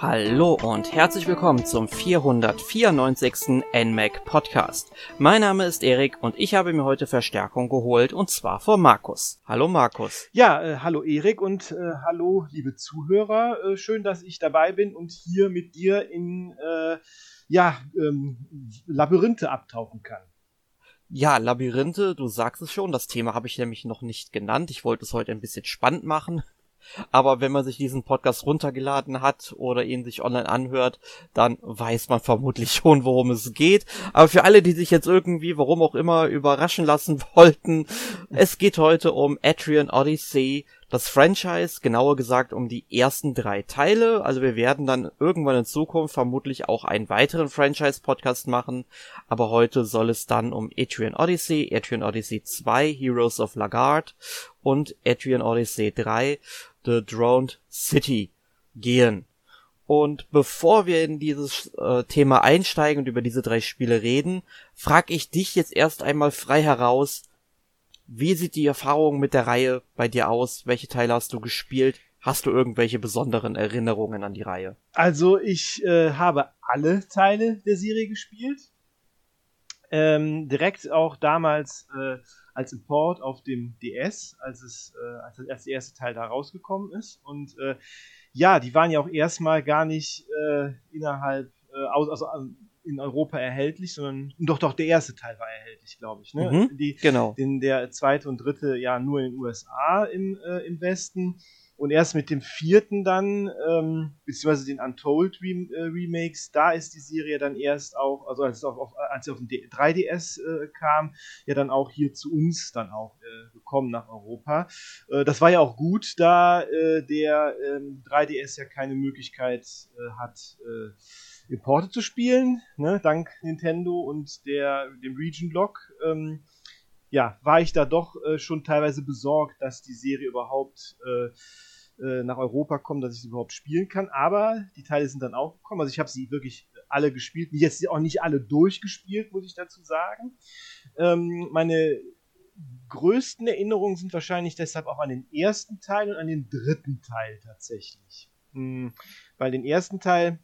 Hallo und herzlich willkommen zum 494. NMAC Podcast. Mein Name ist Erik und ich habe mir heute Verstärkung geholt und zwar von Markus. Hallo Markus. Ja, äh, hallo Erik und äh, hallo liebe Zuhörer. Äh, schön, dass ich dabei bin und hier mit dir in äh, ja, ähm, Labyrinthe abtauchen kann. Ja, Labyrinthe, du sagst es schon, das Thema habe ich nämlich noch nicht genannt. Ich wollte es heute ein bisschen spannend machen. Aber wenn man sich diesen Podcast runtergeladen hat oder ihn sich online anhört, dann weiß man vermutlich schon, worum es geht. Aber für alle, die sich jetzt irgendwie, warum auch immer, überraschen lassen wollten, es geht heute um Atrian Odyssey, das Franchise, genauer gesagt um die ersten drei Teile. Also wir werden dann irgendwann in Zukunft vermutlich auch einen weiteren Franchise-Podcast machen. Aber heute soll es dann um Etrian Odyssey, Etrian Odyssey 2, Heroes of Lagard und Etrian Odyssey 3, The Droned City gehen. Und bevor wir in dieses äh, Thema einsteigen und über diese drei Spiele reden, frag ich dich jetzt erst einmal frei heraus, wie sieht die Erfahrung mit der Reihe bei dir aus? Welche Teile hast du gespielt? Hast du irgendwelche besonderen Erinnerungen an die Reihe? Also ich äh, habe alle Teile der Serie gespielt. Ähm, direkt auch damals äh, als Import auf dem DS, als es äh, als der erste Teil da rausgekommen ist. Und äh, ja, die waren ja auch erstmal gar nicht äh, innerhalb, äh, aus, also in Europa erhältlich, sondern doch, doch, der erste Teil war erhältlich, glaube ich. Ne? Mhm, die, genau. Den, der zweite und dritte ja nur in den USA im, äh, im Westen. Und erst mit dem vierten dann, ähm, beziehungsweise den Untold Rem äh, Remakes, da ist die Serie dann erst auch, also als, auf, auf, als sie auf dem 3DS äh, kam, ja dann auch hier zu uns dann auch äh, gekommen nach Europa. Äh, das war ja auch gut, da äh, der 3DS ähm, ja keine Möglichkeit äh, hat, Importe zu spielen, ne, dank Nintendo und der, dem Region Block. Ähm, ja, war ich da doch äh, schon teilweise besorgt, dass die Serie überhaupt äh, äh, nach Europa kommt, dass ich sie überhaupt spielen kann. Aber die Teile sind dann auch gekommen. Also ich habe sie wirklich alle gespielt. Jetzt auch nicht alle durchgespielt, muss ich dazu sagen. Ähm, meine größten Erinnerungen sind wahrscheinlich deshalb auch an den ersten Teil und an den dritten Teil tatsächlich. Hm, weil den ersten Teil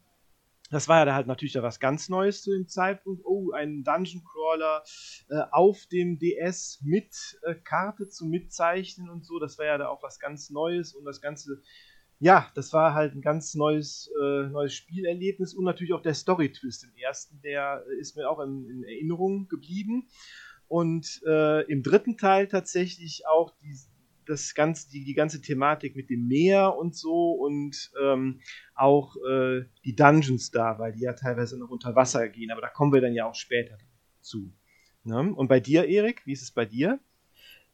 das war ja da halt natürlich was ganz Neues zu dem Zeitpunkt. Oh, ein Dungeon Crawler äh, auf dem DS mit äh, Karte zu mitzeichnen und so. Das war ja da auch was ganz Neues und das Ganze, ja, das war halt ein ganz neues, äh, neues Spielerlebnis und natürlich auch der Story-Twist im ersten, der äh, ist mir auch in, in Erinnerung geblieben. Und äh, im dritten Teil tatsächlich auch die, das ganze, die, die ganze Thematik mit dem Meer und so und ähm, auch äh, die Dungeons da, weil die ja teilweise noch unter Wasser gehen, aber da kommen wir dann ja auch später zu. Ne? Und bei dir, Erik, wie ist es bei dir?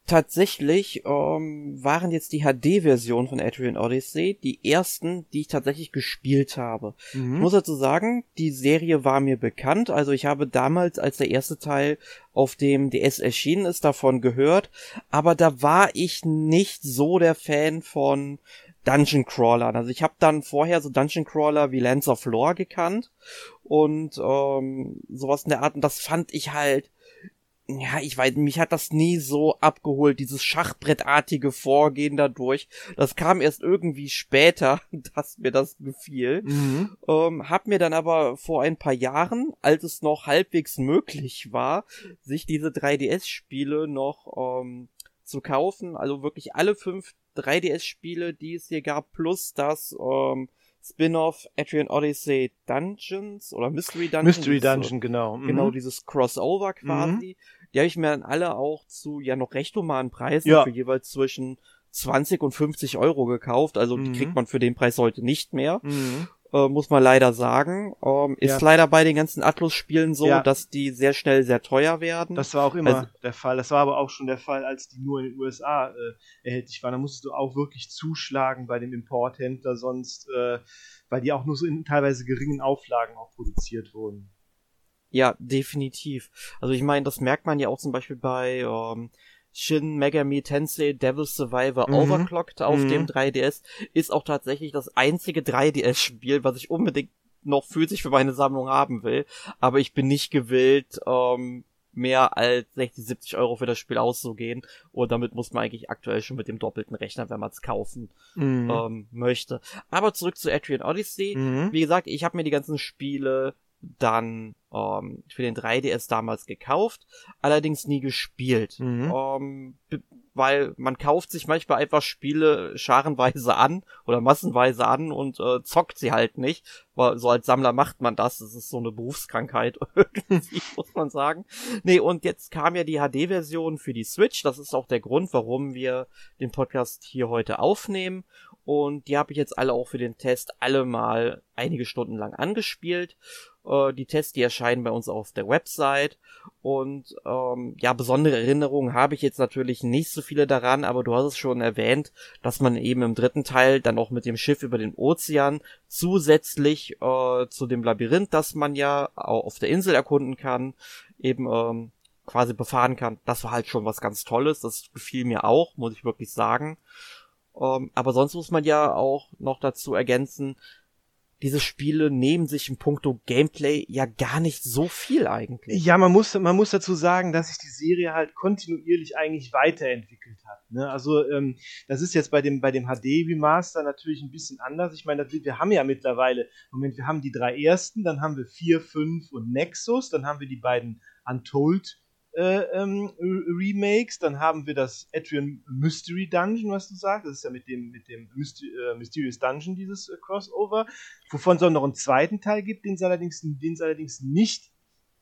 Tatsächlich ähm, waren jetzt die HD-Version von Adrian Odyssey die ersten, die ich tatsächlich gespielt habe. Mhm. Ich muss dazu sagen, die Serie war mir bekannt. Also ich habe damals, als der erste Teil auf dem DS erschienen ist, davon gehört. Aber da war ich nicht so der Fan von Dungeon Crawlern. Also ich habe dann vorher so Dungeon Crawler wie Lands of Lore gekannt und ähm, sowas in der Art. Und das fand ich halt ja, ich weiß, mich hat das nie so abgeholt, dieses Schachbrettartige Vorgehen dadurch. Das kam erst irgendwie später, dass mir das gefiel. Mhm. Ähm, hab mir dann aber vor ein paar Jahren, als es noch halbwegs möglich war, sich diese 3DS-Spiele noch ähm, zu kaufen, also wirklich alle fünf 3DS-Spiele, die es hier gab, plus das ähm, Spin-off Adrian Odyssey Dungeons oder Mystery Dungeon. Mystery Dungeon, genau. Mhm. Genau, dieses Crossover quasi. Mhm. Die habe ich mir dann alle auch zu ja noch recht humanen Preisen ja. für jeweils zwischen 20 und 50 Euro gekauft. Also mhm. die kriegt man für den Preis heute nicht mehr. Äh, muss man leider sagen. Ähm, ist ja. leider bei den ganzen Atlus-Spielen so, ja. dass die sehr schnell sehr teuer werden. Das war auch immer also, der Fall. Das war aber auch schon der Fall, als die nur in den USA äh, erhältlich waren. Da musstest du auch wirklich zuschlagen bei dem Importhändler, sonst, äh, weil die auch nur so in teilweise geringen Auflagen auch produziert wurden. Ja, definitiv. Also ich meine, das merkt man ja auch zum Beispiel bei ähm, Shin Megami Tensei Devil's Survivor mhm. Overclocked auf mhm. dem 3DS ist auch tatsächlich das einzige 3DS-Spiel, was ich unbedingt noch physisch für meine Sammlung haben will. Aber ich bin nicht gewillt, ähm, mehr als 60, 70 Euro für das Spiel auszugehen. Und damit muss man eigentlich aktuell schon mit dem doppelten rechnen, wenn man es kaufen mhm. ähm, möchte. Aber zurück zu Atrian Odyssey. Mhm. Wie gesagt, ich habe mir die ganzen Spiele dann ähm, für den 3DS damals gekauft, allerdings nie gespielt. Mhm. Ähm, weil man kauft sich manchmal einfach Spiele scharenweise an oder massenweise an und äh, zockt sie halt nicht. Weil so als Sammler macht man das. Das ist so eine Berufskrankheit irgendwie, muss man sagen. Nee, und jetzt kam ja die HD-Version für die Switch. Das ist auch der Grund, warum wir den Podcast hier heute aufnehmen. Und die habe ich jetzt alle auch für den Test alle mal einige Stunden lang angespielt. Äh, die Tests, die erscheinen bei uns auf der Website. Und ähm, ja, besondere Erinnerungen habe ich jetzt natürlich nicht so viele daran, aber du hast es schon erwähnt, dass man eben im dritten Teil dann auch mit dem Schiff über den Ozean zusätzlich äh, zu dem Labyrinth, das man ja auf der Insel erkunden kann, eben ähm, quasi befahren kann. Das war halt schon was ganz Tolles. Das gefiel mir auch, muss ich wirklich sagen. Ähm, aber sonst muss man ja auch noch dazu ergänzen, diese Spiele nehmen sich in puncto Gameplay ja gar nicht so viel eigentlich. Ja, man muss, man muss dazu sagen, dass sich die Serie halt kontinuierlich eigentlich weiterentwickelt hat. Ne? Also ähm, das ist jetzt bei dem, bei dem HD Remaster natürlich ein bisschen anders. Ich meine, wir haben ja mittlerweile, Moment, wir haben die drei ersten, dann haben wir vier, fünf und Nexus, dann haben wir die beiden Untold äh, ähm, Remakes. Dann haben wir das Atrium Mystery Dungeon, was du sagst. Das ist ja mit dem, mit dem Myster äh, Mysterious Dungeon dieses äh, Crossover, wovon es auch noch einen zweiten Teil gibt, den es allerdings, den es allerdings nicht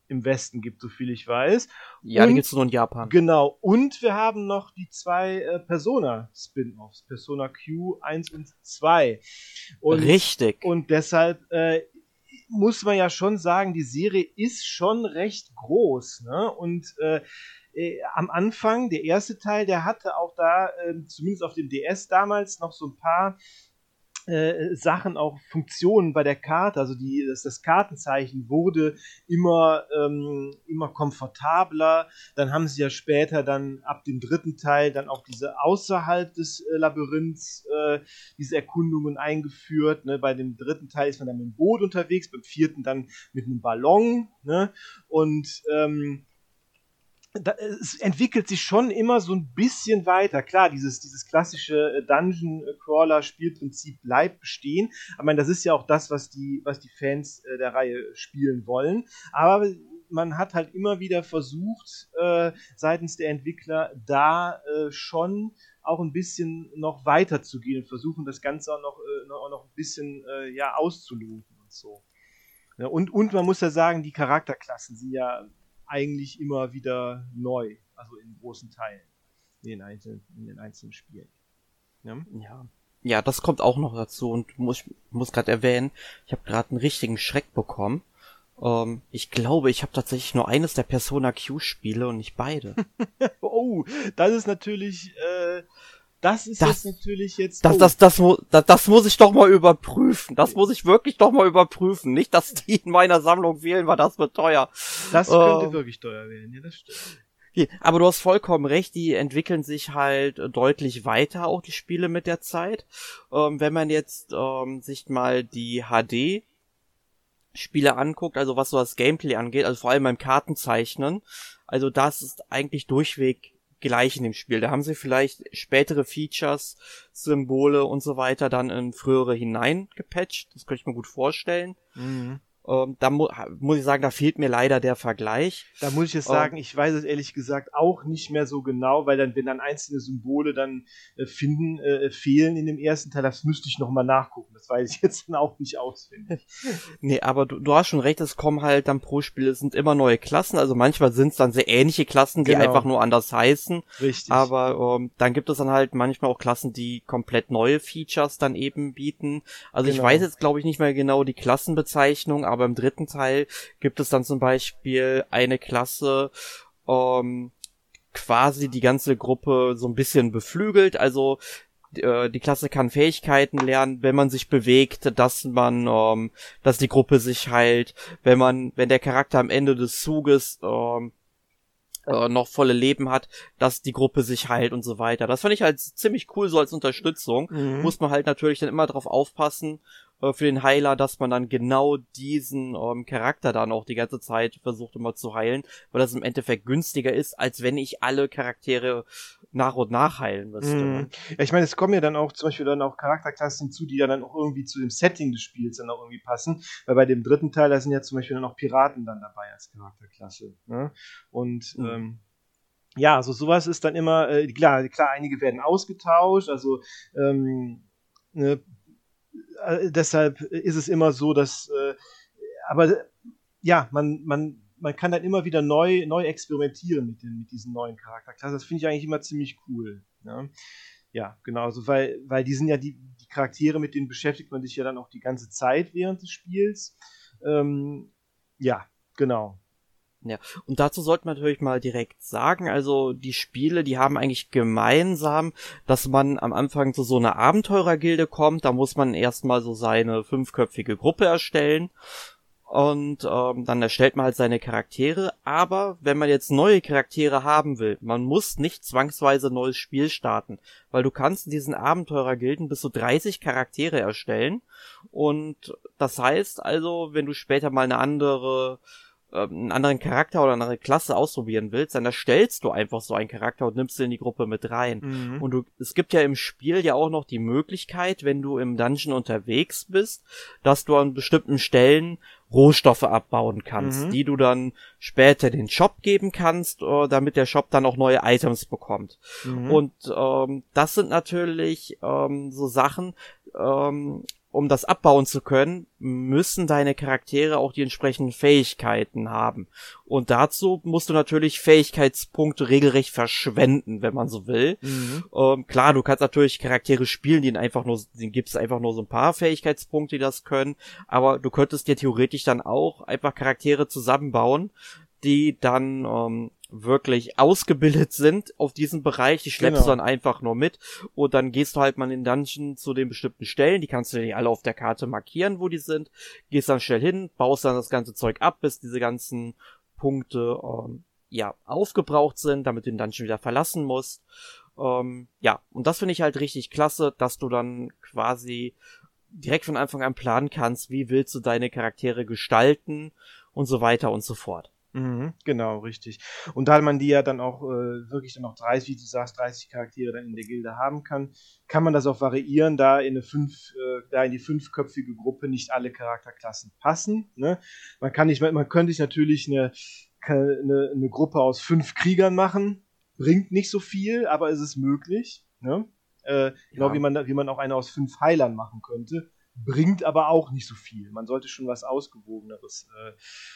im Westen gibt, so viel ich weiß. Ja, und, den gibt es nur in Japan. Genau. Und wir haben noch die zwei äh, Persona-Spin-Offs, Persona Q 1 und 2. Und, Richtig. Und deshalb äh, muss man ja schon sagen, die Serie ist schon recht groß. Ne? Und äh, äh, am Anfang, der erste Teil, der hatte auch da, äh, zumindest auf dem DS damals, noch so ein paar äh, Sachen, auch Funktionen bei der Karte, also die, das, das Kartenzeichen wurde immer, ähm, immer komfortabler. Dann haben sie ja später dann ab dem dritten Teil dann auch diese außerhalb des äh, Labyrinths äh, diese Erkundungen eingeführt. Ne? Bei dem dritten Teil ist man dann mit dem Boot unterwegs, beim vierten dann mit einem Ballon. Ne? Und ähm, da, es entwickelt sich schon immer so ein bisschen weiter. Klar, dieses, dieses klassische äh, Dungeon-Crawler-Spielprinzip bleibt bestehen. Aber meine, das ist ja auch das, was die, was die Fans äh, der Reihe spielen wollen. Aber man hat halt immer wieder versucht, äh, seitens der Entwickler da äh, schon auch ein bisschen noch weiter zu gehen und versuchen, das Ganze auch noch, äh, noch, noch ein bisschen äh, ja, auszuloten und so. Ja, und, und man muss ja sagen, die Charakterklassen sind ja eigentlich immer wieder neu, also in großen Teilen in den einzelnen, in den einzelnen Spielen. Ja? ja. Ja, das kommt auch noch dazu und muss, muss gerade erwähnen, ich habe gerade einen richtigen Schreck bekommen. Ähm, ich glaube, ich habe tatsächlich nur eines der Persona Q-Spiele und nicht beide. oh, das ist natürlich äh, das ist das, jetzt natürlich jetzt. Das, das, das, das, das, muss ich doch mal überprüfen. Das muss ich wirklich doch mal überprüfen. Nicht, dass die in meiner Sammlung wählen, weil das wird teuer. Das könnte ähm, wirklich teuer werden, ja, das stimmt. Aber du hast vollkommen recht, die entwickeln sich halt deutlich weiter, auch die Spiele mit der Zeit. Ähm, wenn man jetzt ähm, sich mal die HD Spiele anguckt, also was so das Gameplay angeht, also vor allem beim Kartenzeichnen, also das ist eigentlich durchweg gleich in dem Spiel. Da haben sie vielleicht spätere Features, Symbole und so weiter dann in frühere hineingepatcht. Das könnte ich mir gut vorstellen. Mhm. Ähm, da mu muss ich sagen, da fehlt mir leider der Vergleich. Da muss ich jetzt ähm, sagen, ich weiß es ehrlich gesagt auch nicht mehr so genau, weil dann, wenn dann einzelne Symbole dann äh, finden, äh, fehlen in dem ersten Teil, das müsste ich nochmal nachgucken. Das weiß ich jetzt dann auch nicht auswendig. nee, aber du, du hast schon recht, es kommen halt dann pro Spiel, es sind immer neue Klassen, also manchmal sind es dann sehr ähnliche Klassen, die genau. einfach nur anders heißen. Richtig. Aber ähm, dann gibt es dann halt manchmal auch Klassen, die komplett neue Features dann eben bieten. Also genau. ich weiß jetzt, glaube ich, nicht mehr genau die Klassenbezeichnung, aber aber im dritten Teil gibt es dann zum Beispiel eine Klasse, ähm, quasi die ganze Gruppe so ein bisschen beflügelt, also äh, die Klasse kann Fähigkeiten lernen, wenn man sich bewegt, dass man, ähm, dass die Gruppe sich heilt, wenn man, wenn der Charakter am Ende des Zuges ähm, äh, noch volle Leben hat, dass die Gruppe sich heilt und so weiter. Das fand ich halt ziemlich cool so als Unterstützung. Mhm. Muss man halt natürlich dann immer drauf aufpassen, äh, für den Heiler, dass man dann genau diesen ähm, Charakter dann auch die ganze Zeit versucht immer zu heilen, weil das im Endeffekt günstiger ist, als wenn ich alle Charaktere nach und nach heilen müsste. Mm. Ja, ich meine, es kommen ja dann auch zum Beispiel dann auch Charakterklassen hinzu, die ja dann auch irgendwie zu dem Setting des Spiels dann auch irgendwie passen, weil bei dem dritten Teil, da sind ja zum Beispiel dann auch Piraten dann dabei als Charakterklasse. Ne? Und mm. ähm, ja, also sowas ist dann immer, äh, klar, klar, einige werden ausgetauscht, also ähm, ne, äh, deshalb ist es immer so, dass, äh, aber ja, man, man, man kann dann immer wieder neu, neu experimentieren mit, den, mit diesen neuen Charakterklassen. Das finde ich eigentlich immer ziemlich cool. Ne? Ja, genau, also weil, weil die sind ja die, die Charaktere, mit denen beschäftigt man sich ja dann auch die ganze Zeit während des Spiels. Ähm, ja, genau. Ja, und dazu sollte man natürlich mal direkt sagen, also die Spiele, die haben eigentlich gemeinsam, dass man am Anfang zu so einer Abenteurergilde kommt, da muss man erstmal so seine fünfköpfige Gruppe erstellen und ähm, dann erstellt man halt seine Charaktere, aber wenn man jetzt neue Charaktere haben will, man muss nicht zwangsweise ein neues Spiel starten, weil du kannst in diesen Abenteurergilden bis zu 30 Charaktere erstellen und das heißt also, wenn du später mal eine andere ähm, einen anderen Charakter oder eine andere Klasse ausprobieren willst, dann erstellst du einfach so einen Charakter und nimmst ihn in die Gruppe mit rein. Mhm. Und du, es gibt ja im Spiel ja auch noch die Möglichkeit, wenn du im Dungeon unterwegs bist, dass du an bestimmten Stellen Rohstoffe abbauen kannst, mhm. die du dann später den Shop geben kannst, uh, damit der Shop dann auch neue Items bekommt. Mhm. Und ähm, das sind natürlich ähm, so Sachen, ähm, um das abbauen zu können, müssen deine Charaktere auch die entsprechenden Fähigkeiten haben. Und dazu musst du natürlich Fähigkeitspunkte regelrecht verschwenden, wenn man so will. Mhm. Ähm, klar, du kannst natürlich Charaktere spielen, denen einfach nur, denen gibt's einfach nur so ein paar Fähigkeitspunkte, die das können. Aber du könntest dir theoretisch dann auch einfach Charaktere zusammenbauen, die dann ähm, wirklich ausgebildet sind auf diesem Bereich, die schleppst genau. du dann einfach nur mit und dann gehst du halt mal in den Dungeon zu den bestimmten Stellen, die kannst du dir alle auf der Karte markieren, wo die sind, gehst dann schnell hin, baust dann das ganze Zeug ab, bis diese ganzen Punkte ähm, ja aufgebraucht sind, damit du den Dungeon wieder verlassen musst. Ähm, ja, und das finde ich halt richtig klasse, dass du dann quasi direkt von Anfang an planen kannst, wie willst du deine Charaktere gestalten und so weiter und so fort. Mhm, genau, richtig. Und da man die ja dann auch äh, wirklich dann noch 30, wie du sagst, 30 Charaktere dann in der Gilde haben kann, kann man das auch variieren, da in eine fünf, äh, da in die fünfköpfige Gruppe nicht alle Charakterklassen passen. Ne? Man kann nicht, man könnte sich natürlich eine, eine, eine Gruppe aus fünf Kriegern machen, bringt nicht so viel, aber es ist möglich. Ne? Äh, genau ja. wie man, wie man auch eine aus fünf Heilern machen könnte bringt aber auch nicht so viel. Man sollte schon was Ausgewogeneres äh,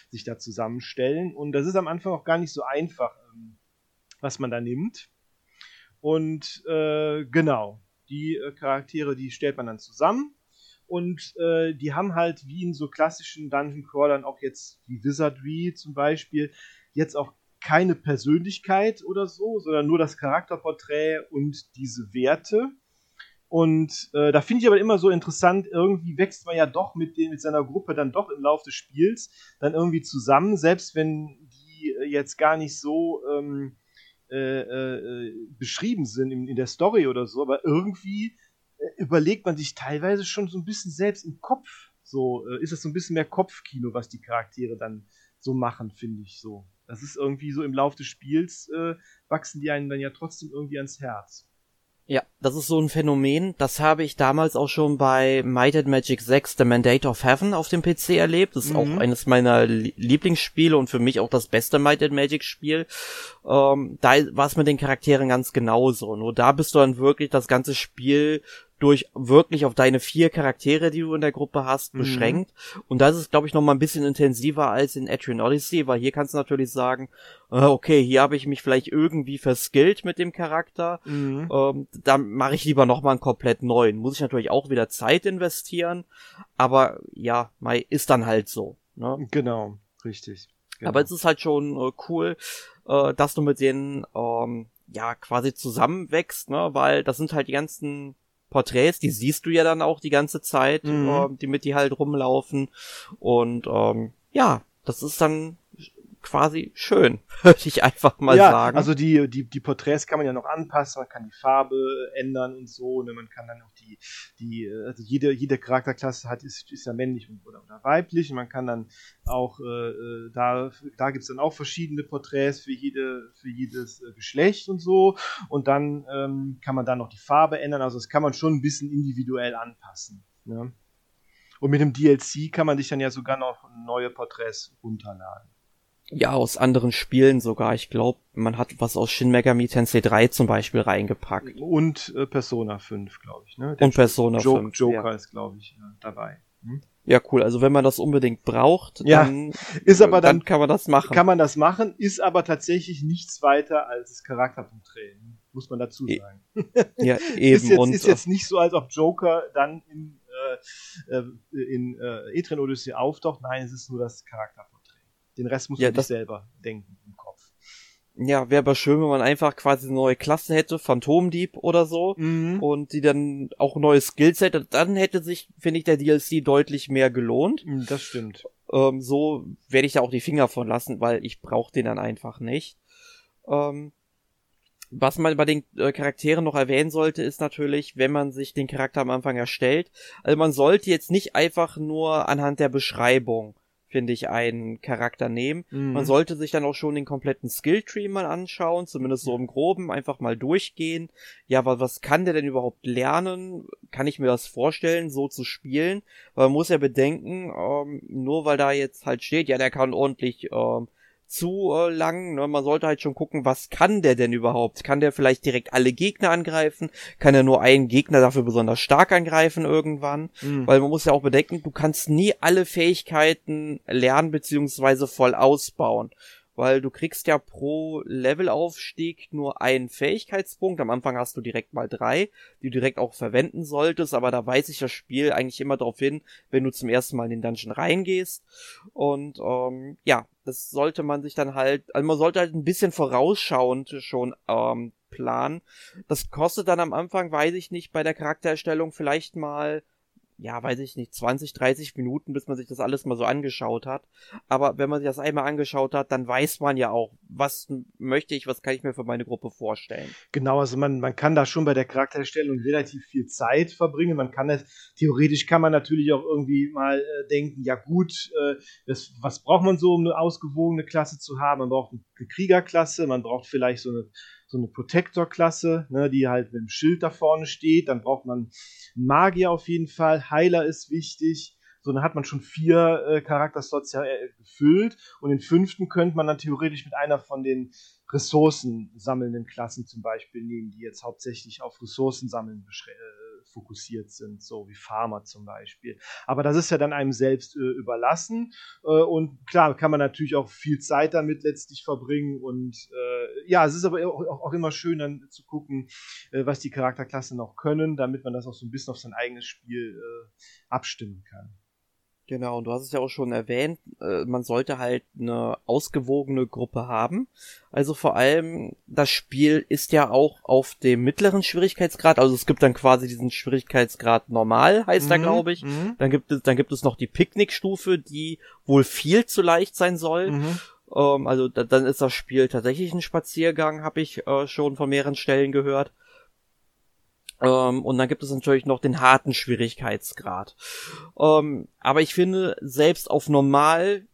sich da zusammenstellen. Und das ist am Anfang auch gar nicht so einfach, ähm, was man da nimmt. Und äh, genau, die äh, Charaktere, die stellt man dann zusammen. Und äh, die haben halt wie in so klassischen Dungeon Crawlern auch jetzt wie Wizardry zum Beispiel jetzt auch keine Persönlichkeit oder so, sondern nur das Charakterporträt und diese Werte. Und äh, da finde ich aber immer so interessant, irgendwie wächst man ja doch mit, den, mit seiner Gruppe dann doch im Laufe des Spiels dann irgendwie zusammen, selbst wenn die äh, jetzt gar nicht so ähm, äh, äh, beschrieben sind in, in, der Story oder so, aber irgendwie äh, überlegt man sich teilweise schon so ein bisschen selbst im Kopf. So äh, ist es so ein bisschen mehr Kopfkino, was die Charaktere dann so machen, finde ich so. Das ist irgendwie so im Laufe des Spiels wachsen die einen dann ja trotzdem irgendwie ans Herz. Ja, das ist so ein Phänomen, das habe ich damals auch schon bei Might and Magic 6 The Mandate of Heaven auf dem PC erlebt. Das ist mhm. auch eines meiner Lieblingsspiele und für mich auch das beste Might and Magic Spiel. Ähm, da war es mit den Charakteren ganz genauso. Nur da bist du dann wirklich das ganze Spiel durch wirklich auf deine vier Charaktere, die du in der Gruppe hast, mhm. beschränkt. Und das ist, glaube ich, noch mal ein bisschen intensiver als in Etrian Odyssey, weil hier kannst du natürlich sagen, äh, okay, hier habe ich mich vielleicht irgendwie verskillt mit dem Charakter, mhm. ähm, dann mache ich lieber noch mal einen komplett neuen. Muss ich natürlich auch wieder Zeit investieren, aber ja, ist dann halt so. Ne? Genau, richtig. Genau. Aber es ist halt schon äh, cool, äh, dass du mit denen ähm, ja quasi zusammenwächst, ne, weil das sind halt die ganzen Porträts, die siehst du ja dann auch die ganze Zeit, mhm. äh, die mit die halt rumlaufen. Und ähm, ja, das ist dann quasi schön, würde ich einfach mal ja, sagen. Also die, die, die Porträts kann man ja noch anpassen, man kann die Farbe ändern und so, ne? man kann dann auch die, die, also jede, jede Charakterklasse hat, ist, ist ja männlich oder, oder weiblich und man kann dann auch, äh, äh da, da gibt's dann auch verschiedene Porträts für jede, für jedes äh, Geschlecht und so und dann ähm, kann man dann noch die Farbe ändern, also das kann man schon ein bisschen individuell anpassen. Ne? Und mit dem DLC kann man sich dann ja sogar noch neue Porträts runterladen. Ja, aus anderen Spielen sogar. Ich glaube, man hat was aus Shin Megami Tensei 3 zum Beispiel reingepackt. Und äh, Persona 5, glaube ich. Ne? Der Und Persona jo 5. Joker ja. ist, glaube ich, äh, dabei. Hm? Ja, cool. Also wenn man das unbedingt braucht, ja, dann, ist aber dann, dann, kann man das machen. Kann man das machen, ist aber tatsächlich nichts weiter als das Charakterpunkttraining, muss man dazu e- sagen. Ja, eben. ist, jetzt, Und, ist jetzt nicht so, als ob Joker dann in, äh, äh in äh, Ethren Odyssey auftaucht. Nein, es ist nur das Charakterpunkt. Den Rest muss ja, man sich selber denken im Kopf. Ja, wäre aber schön, wenn man einfach quasi eine neue Klasse hätte, Phantomdieb oder so, mhm. und die dann auch neue Skills hätte. Dann hätte sich, finde ich, der DLC deutlich mehr gelohnt. Mhm, das stimmt. Ähm, so werde ich da auch die Finger von lassen, weil ich brauche den dann einfach nicht. Ähm, was man bei den äh, Charakteren noch erwähnen sollte, ist natürlich, wenn man sich den Charakter am Anfang erstellt, also man sollte jetzt nicht einfach nur anhand der Beschreibung finde ich, einen Charakter nehmen. Mhm. Man sollte sich dann auch schon den kompletten Skilltree mal anschauen, zumindest so im Groben, einfach mal durchgehen. Ja, aber was kann der denn überhaupt lernen? Kann ich mir das vorstellen, so zu spielen? Weil man muss ja bedenken, ähm, nur weil da jetzt halt steht, ja, der kann ordentlich ähm, zu äh, lang. Ne? Man sollte halt schon gucken, was kann der denn überhaupt? Kann der vielleicht direkt alle Gegner angreifen? Kann er nur einen Gegner dafür besonders stark angreifen irgendwann? Mhm. Weil man muss ja auch bedenken, du kannst nie alle Fähigkeiten lernen beziehungsweise voll ausbauen weil du kriegst ja pro Levelaufstieg nur einen Fähigkeitspunkt. Am Anfang hast du direkt mal drei, die du direkt auch verwenden solltest, aber da weist sich das Spiel eigentlich immer darauf hin, wenn du zum ersten Mal in den Dungeon reingehst. Und ähm, ja, das sollte man sich dann halt, also man sollte halt ein bisschen vorausschauend schon ähm, planen. Das kostet dann am Anfang, weiß ich nicht, bei der Charaktererstellung vielleicht mal ja, weiß ich nicht, 20, 30 Minuten, bis man sich das alles mal so angeschaut hat. Aber wenn man sich das einmal angeschaut hat, dann weiß man ja auch, was möchte ich, was kann ich mir für meine Gruppe vorstellen. Genau, also man, man kann da schon bei der Charakterstellung relativ viel Zeit verbringen. Man kann es, theoretisch kann man natürlich auch irgendwie mal äh, denken, ja gut, äh, das, was braucht man so, um eine ausgewogene Klasse zu haben? Man braucht eine Kriegerklasse, man braucht vielleicht so eine so eine Protector-Klasse, ne, die halt mit dem Schild da vorne steht. Dann braucht man Magier auf jeden Fall. Heiler ist wichtig. So, dann hat man schon vier äh, Charakterslots ja äh, gefüllt. Und den fünften könnte man dann theoretisch mit einer von den Ressourcen sammelnden Klassen zum Beispiel nehmen, die jetzt hauptsächlich auf Ressourcen sammeln äh, fokussiert sind, so wie Pharma zum Beispiel. Aber das ist ja dann einem selbst äh, überlassen. Äh, und klar, kann man natürlich auch viel Zeit damit letztlich verbringen. Und äh, ja, es ist aber auch, auch, immer schön dann zu gucken, äh, was die Charakterklassen noch können, damit man das auch so ein bisschen auf sein eigenes Spiel äh, abstimmen kann. Genau, und du hast es ja auch schon erwähnt, äh, man sollte halt eine ausgewogene Gruppe haben. Also vor allem, das Spiel ist ja auch auf dem mittleren Schwierigkeitsgrad, also es gibt dann quasi diesen Schwierigkeitsgrad normal, heißt mhm, er, glaube ich. Mhm. Dann gibt es, dann gibt es noch die Picknickstufe, die wohl viel zu leicht sein soll. Mhm. Ähm, also da, dann ist das Spiel tatsächlich ein Spaziergang, habe ich äh, schon von mehreren Stellen gehört. Ähm, und dann gibt es natürlich noch den harten Schwierigkeitsgrad. Ähm, aber ich finde, selbst auf normal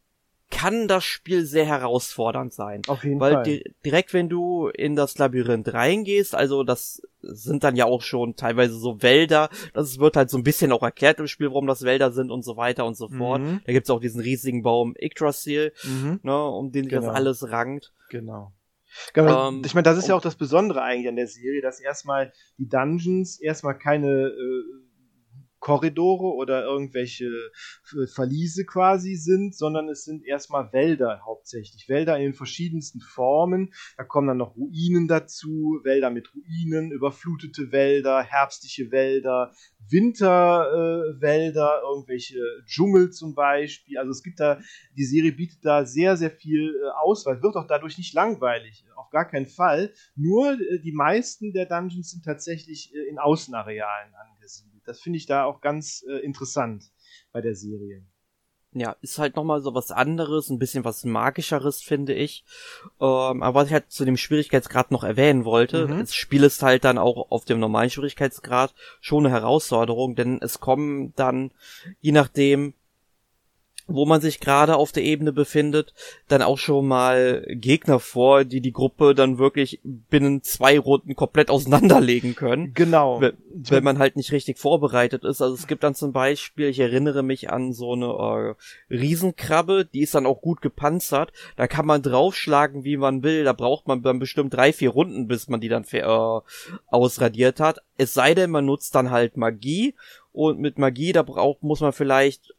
kann das Spiel sehr herausfordernd sein. Auf jeden weil Fall. Di direkt wenn du in das Labyrinth reingehst, also das sind dann ja auch schon teilweise so Wälder, das wird halt so ein bisschen auch erklärt im Spiel, warum das Wälder sind und so weiter und so fort. Mhm. Da gibt's auch diesen riesigen Baum Yggdrasil, mhm. ne, um den genau. das alles rankt. Genau. Genau, ähm, ich meine, das ist ja auch das Besondere eigentlich an der Serie, dass erstmal die Dungeons erstmal keine äh, Korridore oder irgendwelche äh, Verliese quasi sind, sondern es sind erstmal Wälder hauptsächlich. Wälder in den verschiedensten Formen. Da kommen dann noch Ruinen dazu, Wälder mit Ruinen, überflutete Wälder, herbstliche Wälder, Winterwälder, äh, irgendwelche Dschungel zum Beispiel. Also es gibt da, die Serie bietet da sehr, sehr viel äh, Auswahl. Wird auch dadurch nicht langweilig, auf gar keinen Fall. Nur äh, die meisten der Dungeons sind tatsächlich äh, in Außenarealen angesiedelt. Das finde ich da auch ganz äh, interessant bei der Serie. ja, ist halt nochmal so was anderes, ein bisschen was magischeres, finde ich. Ähm, aber was ich halt zu dem Schwierigkeitsgrad noch erwähnen wollte, mhm. das Spiel ist halt dann auch auf dem normalen Schwierigkeitsgrad schon eine Herausforderung, denn es kommen dann, je nachdem, wo man sich gerade auf der Ebene befindet, dann auch schon mal Gegner vor, die die Gruppe dann wirklich binnen zwei Runden komplett auseinanderlegen können. Genau. Wenn, wenn man halt nicht richtig vorbereitet ist. Also es gibt dann zum Beispiel, ich erinnere mich an so eine äh, Riesenkrabbe, die ist dann auch gut gepanzert. Da kann man draufschlagen, wie man will. Da braucht man dann bestimmt drei, vier Runden, bis man die dann äh, ausradiert hat. Es sei denn, man nutzt dann halt Magie und mit Magie, da braucht, muss man vielleicht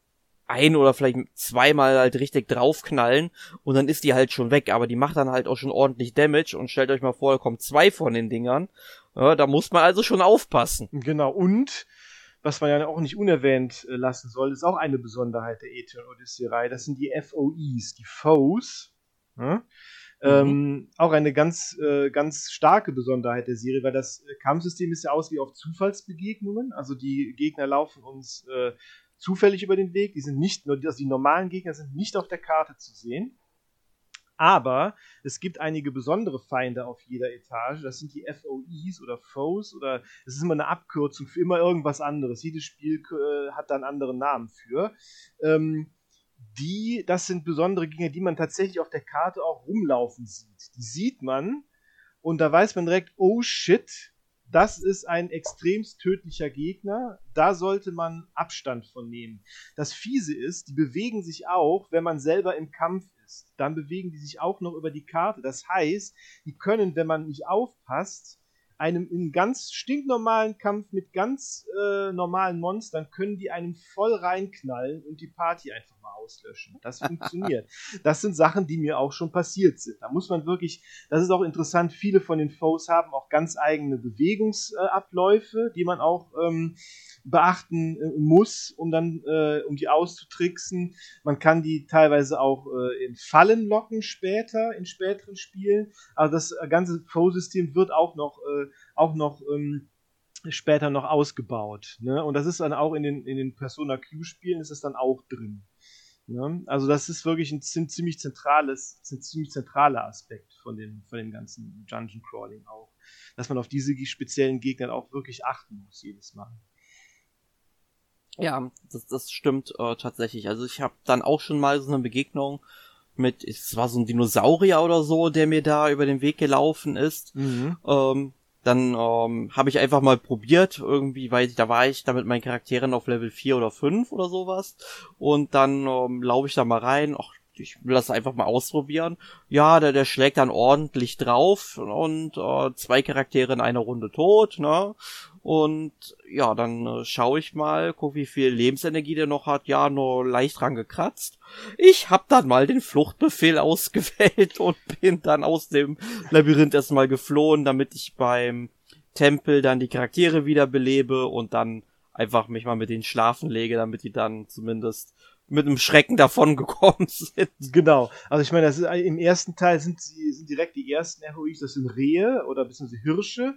ein oder vielleicht zweimal halt richtig draufknallen und dann ist die halt schon weg, aber die macht dann halt auch schon ordentlich Damage und stellt euch mal vor, da kommen zwei von den Dingern. Ja, da muss man also schon aufpassen. Genau, und was man ja auch nicht unerwähnt äh, lassen soll, ist auch eine Besonderheit der Ethereum Odyssey-Reihe, das sind die FOEs, die Foes. Ja? Mhm. Ähm, auch eine ganz, äh, ganz starke Besonderheit der Serie, weil das Kampfsystem ist ja aus wie auf Zufallsbegegnungen. Also die Gegner laufen uns äh, zufällig über den Weg. Die sind nicht, also die normalen Gegner sind nicht auf der Karte zu sehen. Aber es gibt einige besondere Feinde auf jeder Etage. Das sind die FOEs oder Foes oder es ist immer eine Abkürzung für immer irgendwas anderes. Jedes Spiel äh, hat da einen anderen Namen für. Ähm, die, das sind besondere Gegner, die man tatsächlich auf der Karte auch rumlaufen sieht. Die sieht man und da weiß man direkt, oh shit, das ist ein extremst tödlicher Gegner. Da sollte man Abstand von nehmen. Das Fiese ist, die bewegen sich auch, wenn man selber im Kampf ist. Dann bewegen die sich auch noch über die Karte. Das heißt, die können, wenn man nicht aufpasst, einem in ganz stinknormalen Kampf mit ganz äh, normalen Monstern können die einem voll reinknallen und die Party einfach auslöschen. Das funktioniert. das sind Sachen, die mir auch schon passiert sind. Da muss man wirklich, das ist auch interessant, viele von den Foes haben auch ganz eigene Bewegungsabläufe, die man auch ähm, beachten äh, muss, um dann, äh, um die auszutricksen. Man kann die teilweise auch äh, in Fallen locken später, in späteren Spielen. Also das ganze Foe-System wird auch noch, äh, auch noch ähm, später noch ausgebaut. Ne? Und das ist dann auch in den, in den Persona Q-Spielen ist es dann auch drin. Ne? Also das ist wirklich ein ziemlich zentrales, ein ziemlich zentraler Aspekt von dem, von dem ganzen Dungeon Crawling auch. Dass man auf diese speziellen Gegner auch wirklich achten muss jedes Mal. Ja, das, das stimmt äh, tatsächlich. Also ich habe dann auch schon mal so eine Begegnung mit, es war so ein Dinosaurier oder so, der mir da über den Weg gelaufen ist. Mhm. Ähm, dann ähm, habe ich einfach mal probiert, irgendwie, weil da war ich da mit meinen Charakteren auf Level 4 oder 5 oder sowas. Und dann ähm, laufe ich da mal rein, ach, ich will das einfach mal ausprobieren. Ja, der, der schlägt dann ordentlich drauf und äh, zwei Charaktere in einer Runde tot, ne? Und ja, dann äh, schaue ich mal, guck, wie viel Lebensenergie der noch hat. Ja, nur leicht dran gekratzt. Ich hab dann mal den Fluchtbefehl ausgewählt und bin dann aus dem Labyrinth erstmal geflohen, damit ich beim Tempel dann die Charaktere wiederbelebe und dann einfach mich mal mit denen schlafen lege, damit die dann zumindest mit einem Schrecken davon gekommen sind. Genau. Also ich meine, ist, im ersten Teil sind sie sind direkt die ersten ROIs, das sind Rehe oder beziehungsweise Hirsche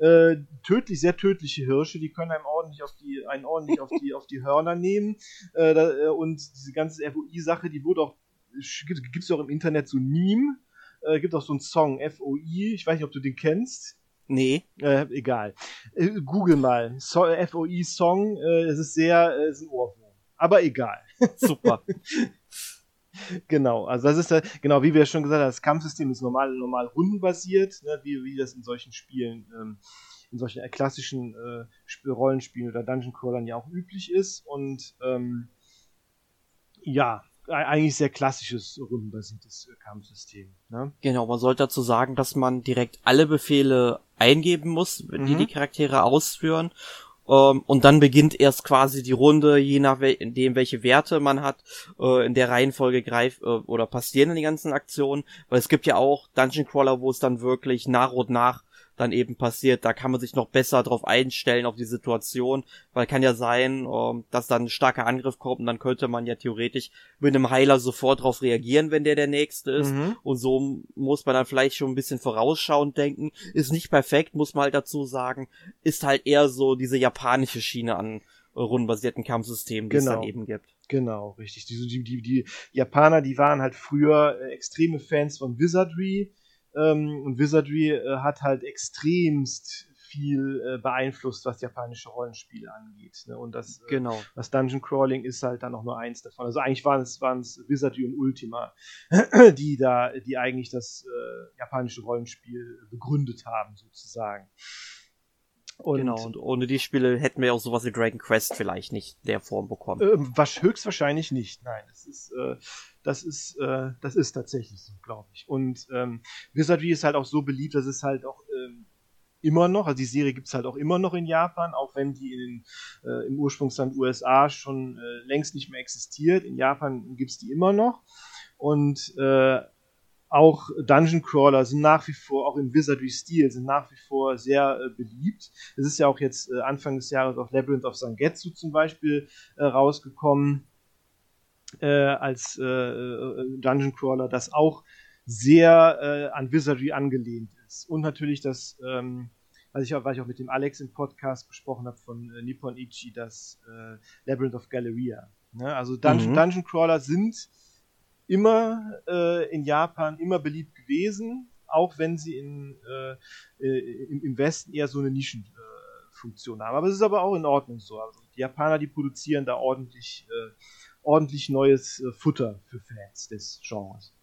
äh, tödlich, sehr tödliche Hirsche, die können einem ordentlich auf die, einen ordentlich auf die, auf die Hörner nehmen. Äh, da, äh, und diese ganze FOI-Sache, die wurde auch, gibt es auch im Internet so ein Meme, äh, gibt auch so einen Song, FOI, ich weiß nicht, ob du den kennst. Nee. Äh, egal. Äh, Google mal. So, FOI Song, äh, es ist sehr, äh, ist ein Ohrwurm. Aber egal. Super. genau, also das ist ja, genau, wie wir schon gesagt haben, das Kampfsystem ist normal, normal rundenbasiert, ne, wie, wie das in solchen Spielen, ähm, in solchen klassischen äh, Rollenspielen oder Dungeon Crawlern ja auch üblich ist und ähm, ja, eigentlich sehr klassisches rundenbasiertes äh, Kampfsystem. Ne? Genau, man sollte dazu sagen, dass man direkt alle Befehle eingeben muss, die mhm. die Charaktere ausführen ähm, und dann beginnt erst quasi die Runde, je nachdem, welche Werte man hat, äh, in der Reihenfolge greift äh, oder passieren die ganzen Aktionen. Weil es gibt ja auch Dungeon Crawler, wo es dann wirklich nach und nach dann eben passiert. Da kann man sich noch besser drauf einstellen, auf die Situation, weil kann ja sein, ähm, dass dann ein starker Angriff kommt und dann könnte man ja theoretisch mit einem Heiler sofort drauf reagieren, wenn der der Nächste ist. Mhm. Und so muss man dann vielleicht schon ein bisschen vorausschauend denken. Ist nicht perfekt, muss man halt dazu sagen. Ist halt eher so diese japanische Schiene an rundenbasierten Kampfsystemen, die genau. es dann eben gibt. Genau, richtig. Die, die, die, die Japaner, die waren halt früher äh, extreme Fans von Wizardry. Ähm, und Wizardry äh, hat halt extremst viel äh, beeinflusst, was japanische Rollenspiele angeht. Ne? Und das, äh, genau. das Dungeon Crawling ist halt dann auch nur eins davon. Also eigentlich waren es, waren es Wizardry und Ultima, die da, die eigentlich das äh, japanische Rollenspiel begründet haben, sozusagen. Und genau, und ohne die Spiele hätten wir auch sowas wie Dragon Quest vielleicht nicht der Form bekommen. Äh, was höchstwahrscheinlich nicht, nein. Das ist, äh, das ist, äh, das ist tatsächlich so, glaube ich. Und ähm, Wizardry ist halt auch so beliebt, dass es halt auch ähm, immer noch, also die Serie gibt es halt auch immer noch in Japan, auch wenn die in, äh, im Ursprungsland USA schon äh, längst nicht mehr existiert. In Japan gibt es die immer noch. Und äh, auch Dungeon Crawler sind nach wie vor, auch im Wizardry-Stil, sind nach wie vor sehr äh, beliebt. Es ist ja auch jetzt äh, Anfang des Jahres auch Labyrinth of Sangetsu zum Beispiel äh, rausgekommen äh, als äh, äh, Dungeon Crawler, das auch sehr an Wizardry angelehnt ist. Und natürlich das, ähm, was, ich auch, was ich auch mit dem Alex im Podcast besprochen habe von Nippon Ichi, das Labyrinth of Galleria. Ne? Also Dungeon, mhm. Dungeon Crawler sind immer äh, in Japan immer beliebt gewesen, auch wenn sie in, äh, äh, im, im, Westen eher so eine Nischenfunktion haben. Aber es ist aber auch in Ordnung so. Also die Japaner, die produzieren da ordentlich, äh, ordentlich neues äh, Futter für Fans des Genres.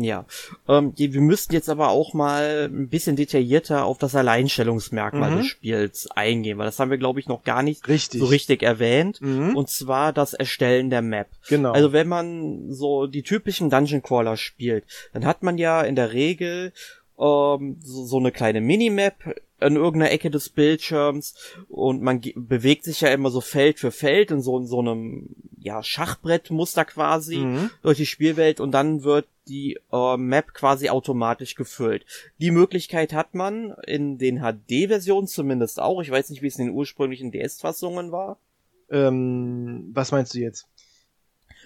Ja, ähm, wir müssten jetzt aber auch mal ein bisschen detaillierter auf das Alleinstellungsmerkmal mhm. des Spiels eingehen, weil das haben wir, glaube ich, noch gar nicht richtig. so richtig erwähnt. Mhm. Und zwar das Erstellen der Map. Genau. Also wenn man so die typischen Dungeon Crawler spielt, dann hat man ja in der Regel ähm, so, so eine kleine Minimap in irgendeiner Ecke des Bildschirms und man bewegt sich ja immer so Feld für Feld in so, in so einem ja, Schachbrettmuster quasi mhm. durch die Spielwelt und dann wird die äh, Map quasi automatisch gefüllt. Die Möglichkeit hat man in den HD-Versionen zumindest auch. Ich weiß nicht, wie es in den ursprünglichen DS-Fassungen war. Ähm, was meinst du jetzt?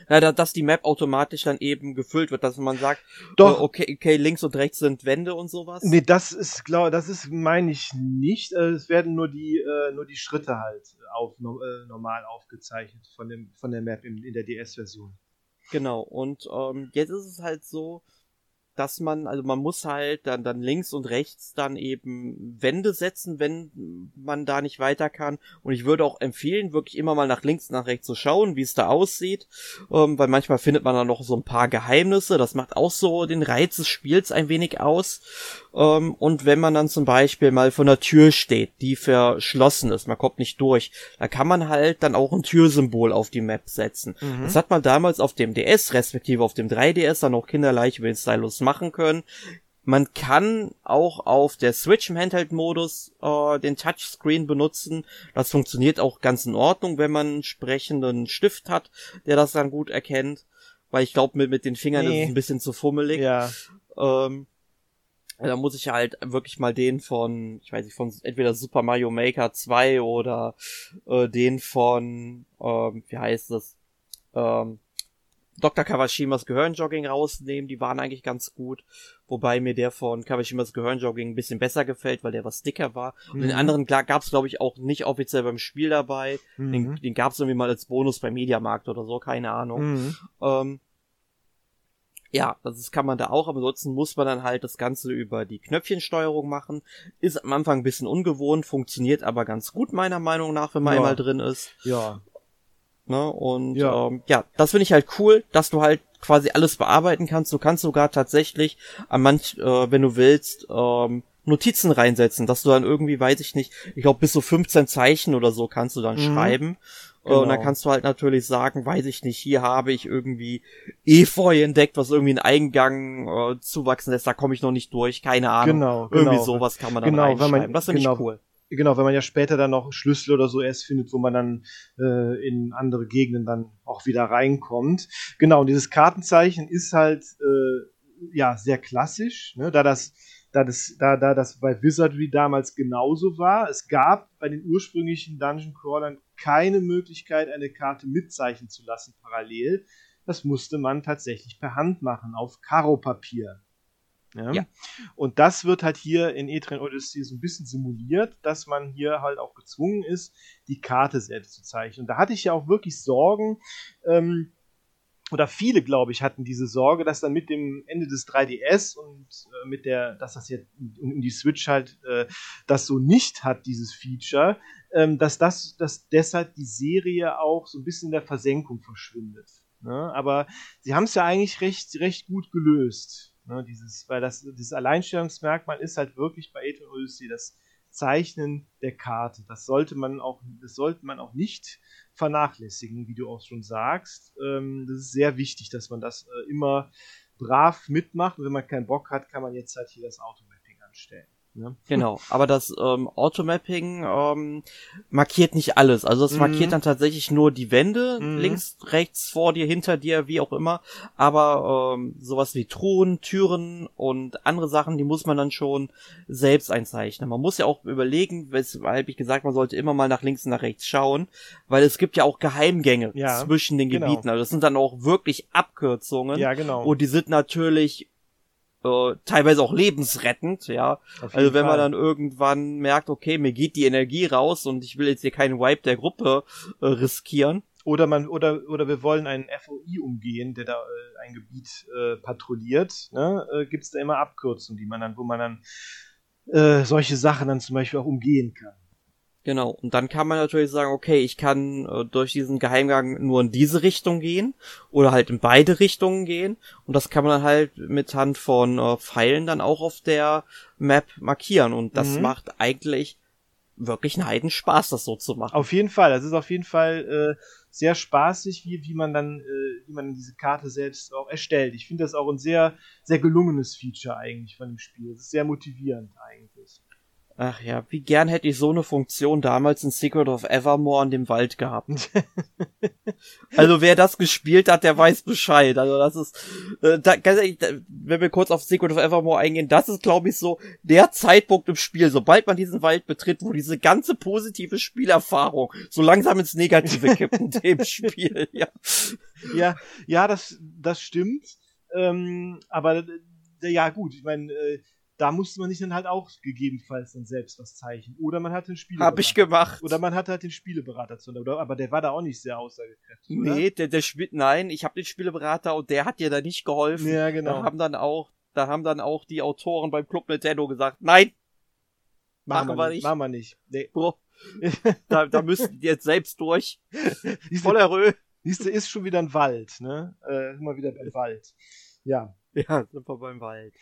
Na, dass die Map automatisch dann eben gefüllt wird, dass man sagt, Doch. Äh, okay, okay, links und rechts sind Wände und sowas. Nee, das ist klar, das ist meine ich nicht. Äh, es werden nur die äh, nur die Schritte halt auf äh, normal aufgezeichnet von dem von der Map in, in der DS-Version. Genau. Und ähm, jetzt ist es halt so, dass man, also man muss halt dann, dann links und rechts dann eben Wände setzen, wenn man da nicht weiter kann. Und ich würde auch empfehlen, wirklich immer mal nach links, nach rechts zu schauen, wie es da aussieht, ähm, weil manchmal findet man da noch so ein paar Geheimnisse. Das macht auch so den Reiz des Spiels ein wenig aus. Ähm, und wenn man dann zum Beispiel mal vor einer Tür steht, die verschlossen ist, man kommt nicht durch, da kann man halt dann auch ein Türsymbol auf die Map setzen. Mhm. Das hat man damals auf dem DS, respektive auf dem 3DS dann auch kinderleicht über den Stylus machen können. Man kann auch auf der Switch im Handheld-Modus äh, den Touchscreen benutzen. Das funktioniert auch ganz in Ordnung, wenn man einen entsprechenden Stift hat, der das dann gut erkennt. Weil ich glaube, mit, mit den Fingern nee. ist es ein bisschen zu fummelig. Ja. Ähm, da muss ich halt wirklich mal den von, ich weiß nicht, von entweder Super Mario Maker 2 oder äh, den von, ähm, wie heißt das, ähm, Dr. Kawashimas Gehirnjogging rausnehmen, die waren eigentlich ganz gut. Wobei mir der von Kawashimas Gehirnjogging ein bisschen besser gefällt, weil der was dicker war. Mhm. Und den mhm. anderen gab es, glaube ich, auch nicht offiziell beim Spiel dabei. Mhm. Den, den gab es irgendwie mal als Bonus beim Mediamarkt oder so, keine Ahnung. Mhm. Ähm, ja, das kann man da auch, aber ansonsten muss man dann halt das Ganze über die Knöpfchensteuerung machen. Ist am Anfang ein bisschen ungewohnt, funktioniert aber ganz gut meiner Meinung nach, wenn man ja. einmal drin ist. Ja. Ne? Und ja, ähm, ja das finde ich halt cool, dass du halt quasi alles bearbeiten kannst. Du kannst sogar tatsächlich an manch, äh, wenn du willst, ähm, Notizen reinsetzen, dass du dann irgendwie, weiß ich nicht, ich glaube bis zu 15 Zeichen oder so kannst du dann mhm. schreiben. Genau. Und dann genau. kannst du halt natürlich sagen, weiß ich nicht, hier habe ich irgendwie Efeu entdeckt, was irgendwie einen Eingang äh, zuwachsen lässt, da komme ich noch nicht durch, keine Ahnung. Genau, genau. Irgendwie sowas kann man dann genau, reinschreiben. Man, das finde genau, ich cool. Genau, wenn man ja später dann noch Schlüssel oder so erst findet, wo man dann äh, in andere Gegenden dann auch wieder reinkommt. Genau, und dieses Kartenzeichen ist halt äh, ja sehr klassisch, ne, da das da das, da, da das bei Wizardry damals genauso war. Es gab bei den ursprünglichen Dungeon Crawlern keine Möglichkeit, eine Karte mitzeichnen zu lassen parallel. Das musste man tatsächlich per Hand machen, auf Karo-Papier. Ja? ja. Und das wird halt hier in Etrian Odyssey so ein bisschen simuliert, dass man hier halt auch gezwungen ist, die Karte selbst zu zeichnen. Und da hatte ich ja auch wirklich Sorgen, ähm, oder viele, glaube ich, hatten diese Sorge, dass dann mit dem Ende des 3DS und äh, mit der, dass das jetzt in die Switch halt äh, das so nicht hat, dieses Feature, ähm, dass das, dass deshalb die Serie auch so ein bisschen in der Versenkung verschwindet. Ne? Aber sie haben es ja eigentlich recht, recht gut gelöst. Ne, dieses, weil das, dieses Alleinstellungsmerkmal ist halt wirklich bei Aeon Odyssey das Zeichnen der Karte. Das sollte man auch, das sollte man auch nicht vernachlässigen, wie du auch schon sagst. Ähm, das ist sehr wichtig, dass man das äh, immer brav mitmacht. Und wenn man keinen Bock hat, kann man jetzt halt hier das Automapping anstellen. Ne? Genau, aber das ähm, Automapping ähm, markiert nicht alles. Also es mhm. markiert dann tatsächlich nur die Wände, mhm. links, rechts, vor dir, hinter dir, wie auch immer. Aber ähm, sowas wie Truhen, Türen und andere Sachen, die muss man dann schon selbst einzeichnen. Man muss ja auch überlegen, weshalb ich gesagt, man sollte immer mal nach links und nach rechts schauen, weil es gibt ja auch Geheimgänge ja, zwischen den genau. Gebieten. Also das sind dann auch wirklich Abkürzungen. Ja, genau. Und die sind natürlich äh, teilweise auch lebensrettend, ja. Also wenn Fall. man dann irgendwann merkt, okay, mir geht die Energie raus und ich will jetzt hier keinen Wipe der Gruppe äh, riskieren. Oder man, oder, oder wir wollen einen FOI umgehen, der da äh, ein Gebiet äh, patrouilliert, ne? Äh, Gibt es da immer Abkürzungen, die man dann, wo man dann äh, solche Sachen dann zum Beispiel auch umgehen kann. Genau, und dann kann man natürlich sagen, okay, ich kann äh, durch diesen Geheimgang nur in diese Richtung gehen oder halt in beide Richtungen gehen und das kann man dann halt mit Hand von äh, Pfeilen dann auch auf der Map markieren und das mhm. macht eigentlich wirklich einen Heiden Spaß, das so zu machen. Auf jeden Fall, das ist auf jeden Fall äh, sehr spaßig, wie, wie man dann, äh, wie man diese Karte selbst auch erstellt. Ich finde das auch ein sehr, sehr gelungenes Feature eigentlich von dem Spiel. Es ist sehr motivierend eigentlich. Ach ja, wie gern hätte ich so eine Funktion damals in Secret of Evermore in dem Wald gehabt. also wer das gespielt hat, der weiß Bescheid. Also das ist, äh, da, ehrlich, wenn wir kurz auf Secret of Evermore eingehen, das ist glaube ich so der Zeitpunkt im Spiel, sobald man diesen Wald betritt, wo diese ganze positive Spielerfahrung so langsam ins Negative kippt in dem Spiel. Ja, ja, ja das, das stimmt. Ähm, aber äh, ja gut, ich meine, äh, da musste man sich dann halt auch gegebenenfalls dann selbst was zeichnen. Oder man hat den Spieleberater. Hab ich gemacht. Oder man hat halt den Spieleberater zu. Oder, aber der war da auch nicht sehr aussagekräftig. Nee, der, der nein, ich habe den Spieleberater und der hat dir da nicht geholfen. Ja, genau. Da haben dann auch, da haben dann auch die Autoren beim Club Nintendo gesagt, nein, machen, machen wir nicht. Machen wir nicht. Nee. Bro, da, da müssen die jetzt selbst durch. Voller Rö. Siehst du, ist schon wieder ein Wald, ne? Äh, immer wieder beim Wald. Ja. Ja, sind wir beim Wald.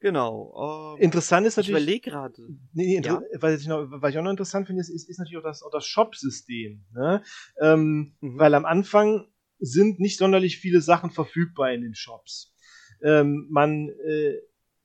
Genau. Ähm, interessant ist natürlich. Ich überlege gerade. Nee, nee, ja? was, ich noch, ich auch noch interessant finde, ist, ist, ist natürlich auch das, auch das Shop-System. Ne? Ähm, mhm. Weil am Anfang sind nicht sonderlich viele Sachen verfügbar in den Shops. Ähm, man, äh,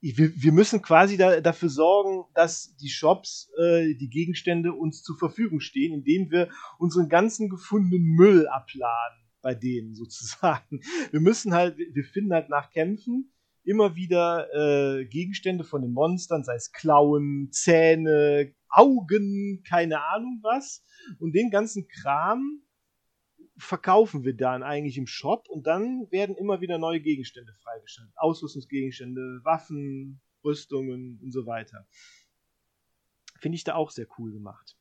wir, wir müssen quasi da, dafür sorgen, dass die Shops, äh, die Gegenstände uns zur Verfügung stehen, indem wir unseren ganzen gefundenen Müll abladen bei denen sozusagen. Wir müssen halt, wir finden halt nach Kämpfen immer wieder äh, Gegenstände von den Monstern, sei es Klauen, Zähne, Augen, keine Ahnung was. Und den ganzen Kram verkaufen wir dann eigentlich im Shop und dann werden immer wieder neue Gegenstände freigeschaltet. Ausrüstungsgegenstände, Waffen, Rüstungen und so weiter. Finde ich da auch sehr cool gemacht.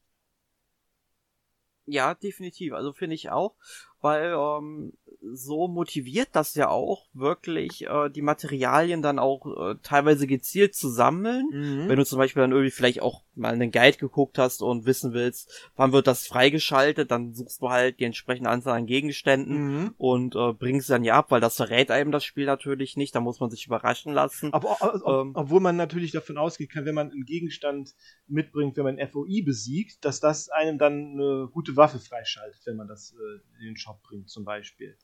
Ja, definitiv. Also finde ich auch weil ähm, so motiviert das ja auch wirklich äh, die Materialien dann auch äh, teilweise gezielt zu sammeln. Mhm. Wenn du zum Beispiel dann irgendwie vielleicht auch mal einen Guide geguckt hast und wissen willst, wann wird das freigeschaltet, dann suchst du halt die entsprechende Anzahl an Gegenständen mhm. und äh, bringst dann ja ab, weil das verrät einem das Spiel natürlich nicht, da muss man sich überraschen lassen. Aber ähm, obwohl man natürlich davon ausgehen kann, wenn man einen Gegenstand mitbringt, wenn man FOI besiegt, dass das einem dann eine gute Waffe freischaltet, wenn man das äh, in den Shop Shop bringt zum Beispiel.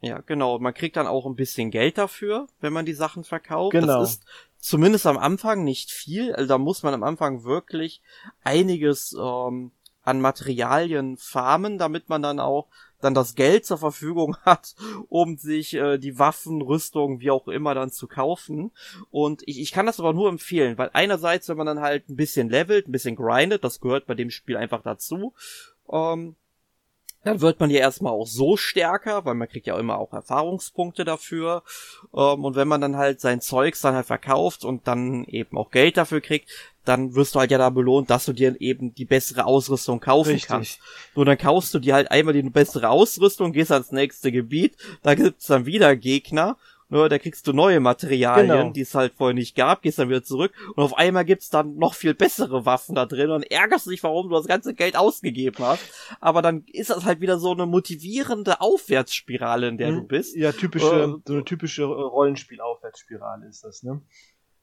Ja, genau. Man kriegt dann auch ein bisschen Geld dafür, wenn man die Sachen verkauft. Genau. Das ist zumindest am Anfang nicht viel. Also da muss man am Anfang wirklich einiges ähm, an Materialien farmen, damit man dann auch dann das Geld zur Verfügung hat, um sich äh, die Waffen, Rüstung, wie auch immer dann zu kaufen. Und ich, ich kann das aber nur empfehlen, weil einerseits, wenn man dann halt ein bisschen levelt, ein bisschen grindet, das gehört bei dem Spiel einfach dazu, ähm, Dann wird man ja erstmal auch so stärker, weil man kriegt ja immer auch Erfahrungspunkte dafür. Ähm, und wenn man dann halt sein Zeugs dann halt verkauft und dann eben auch Geld dafür kriegt, dann wirst du halt ja da belohnt, dass du dir eben die bessere Ausrüstung kaufen Richtig. kannst. Nur dann kaufst du dir halt einmal die bessere Ausrüstung, gehst ans nächste Gebiet, da gibt's dann wieder Gegner Ne, da kriegst du neue Materialien, genau. die es halt vorher nicht gab, gehst dann wieder zurück und auf einmal gibt's dann noch viel bessere Waffen da drin und ärgerst dich, warum du das ganze Geld ausgegeben hast. Aber dann ist das halt wieder so eine motivierende Aufwärtsspirale, in der hm. du bist. Ja, typische, äh, so eine typische Rollenspiel-Aufwärtsspirale ist das, ne?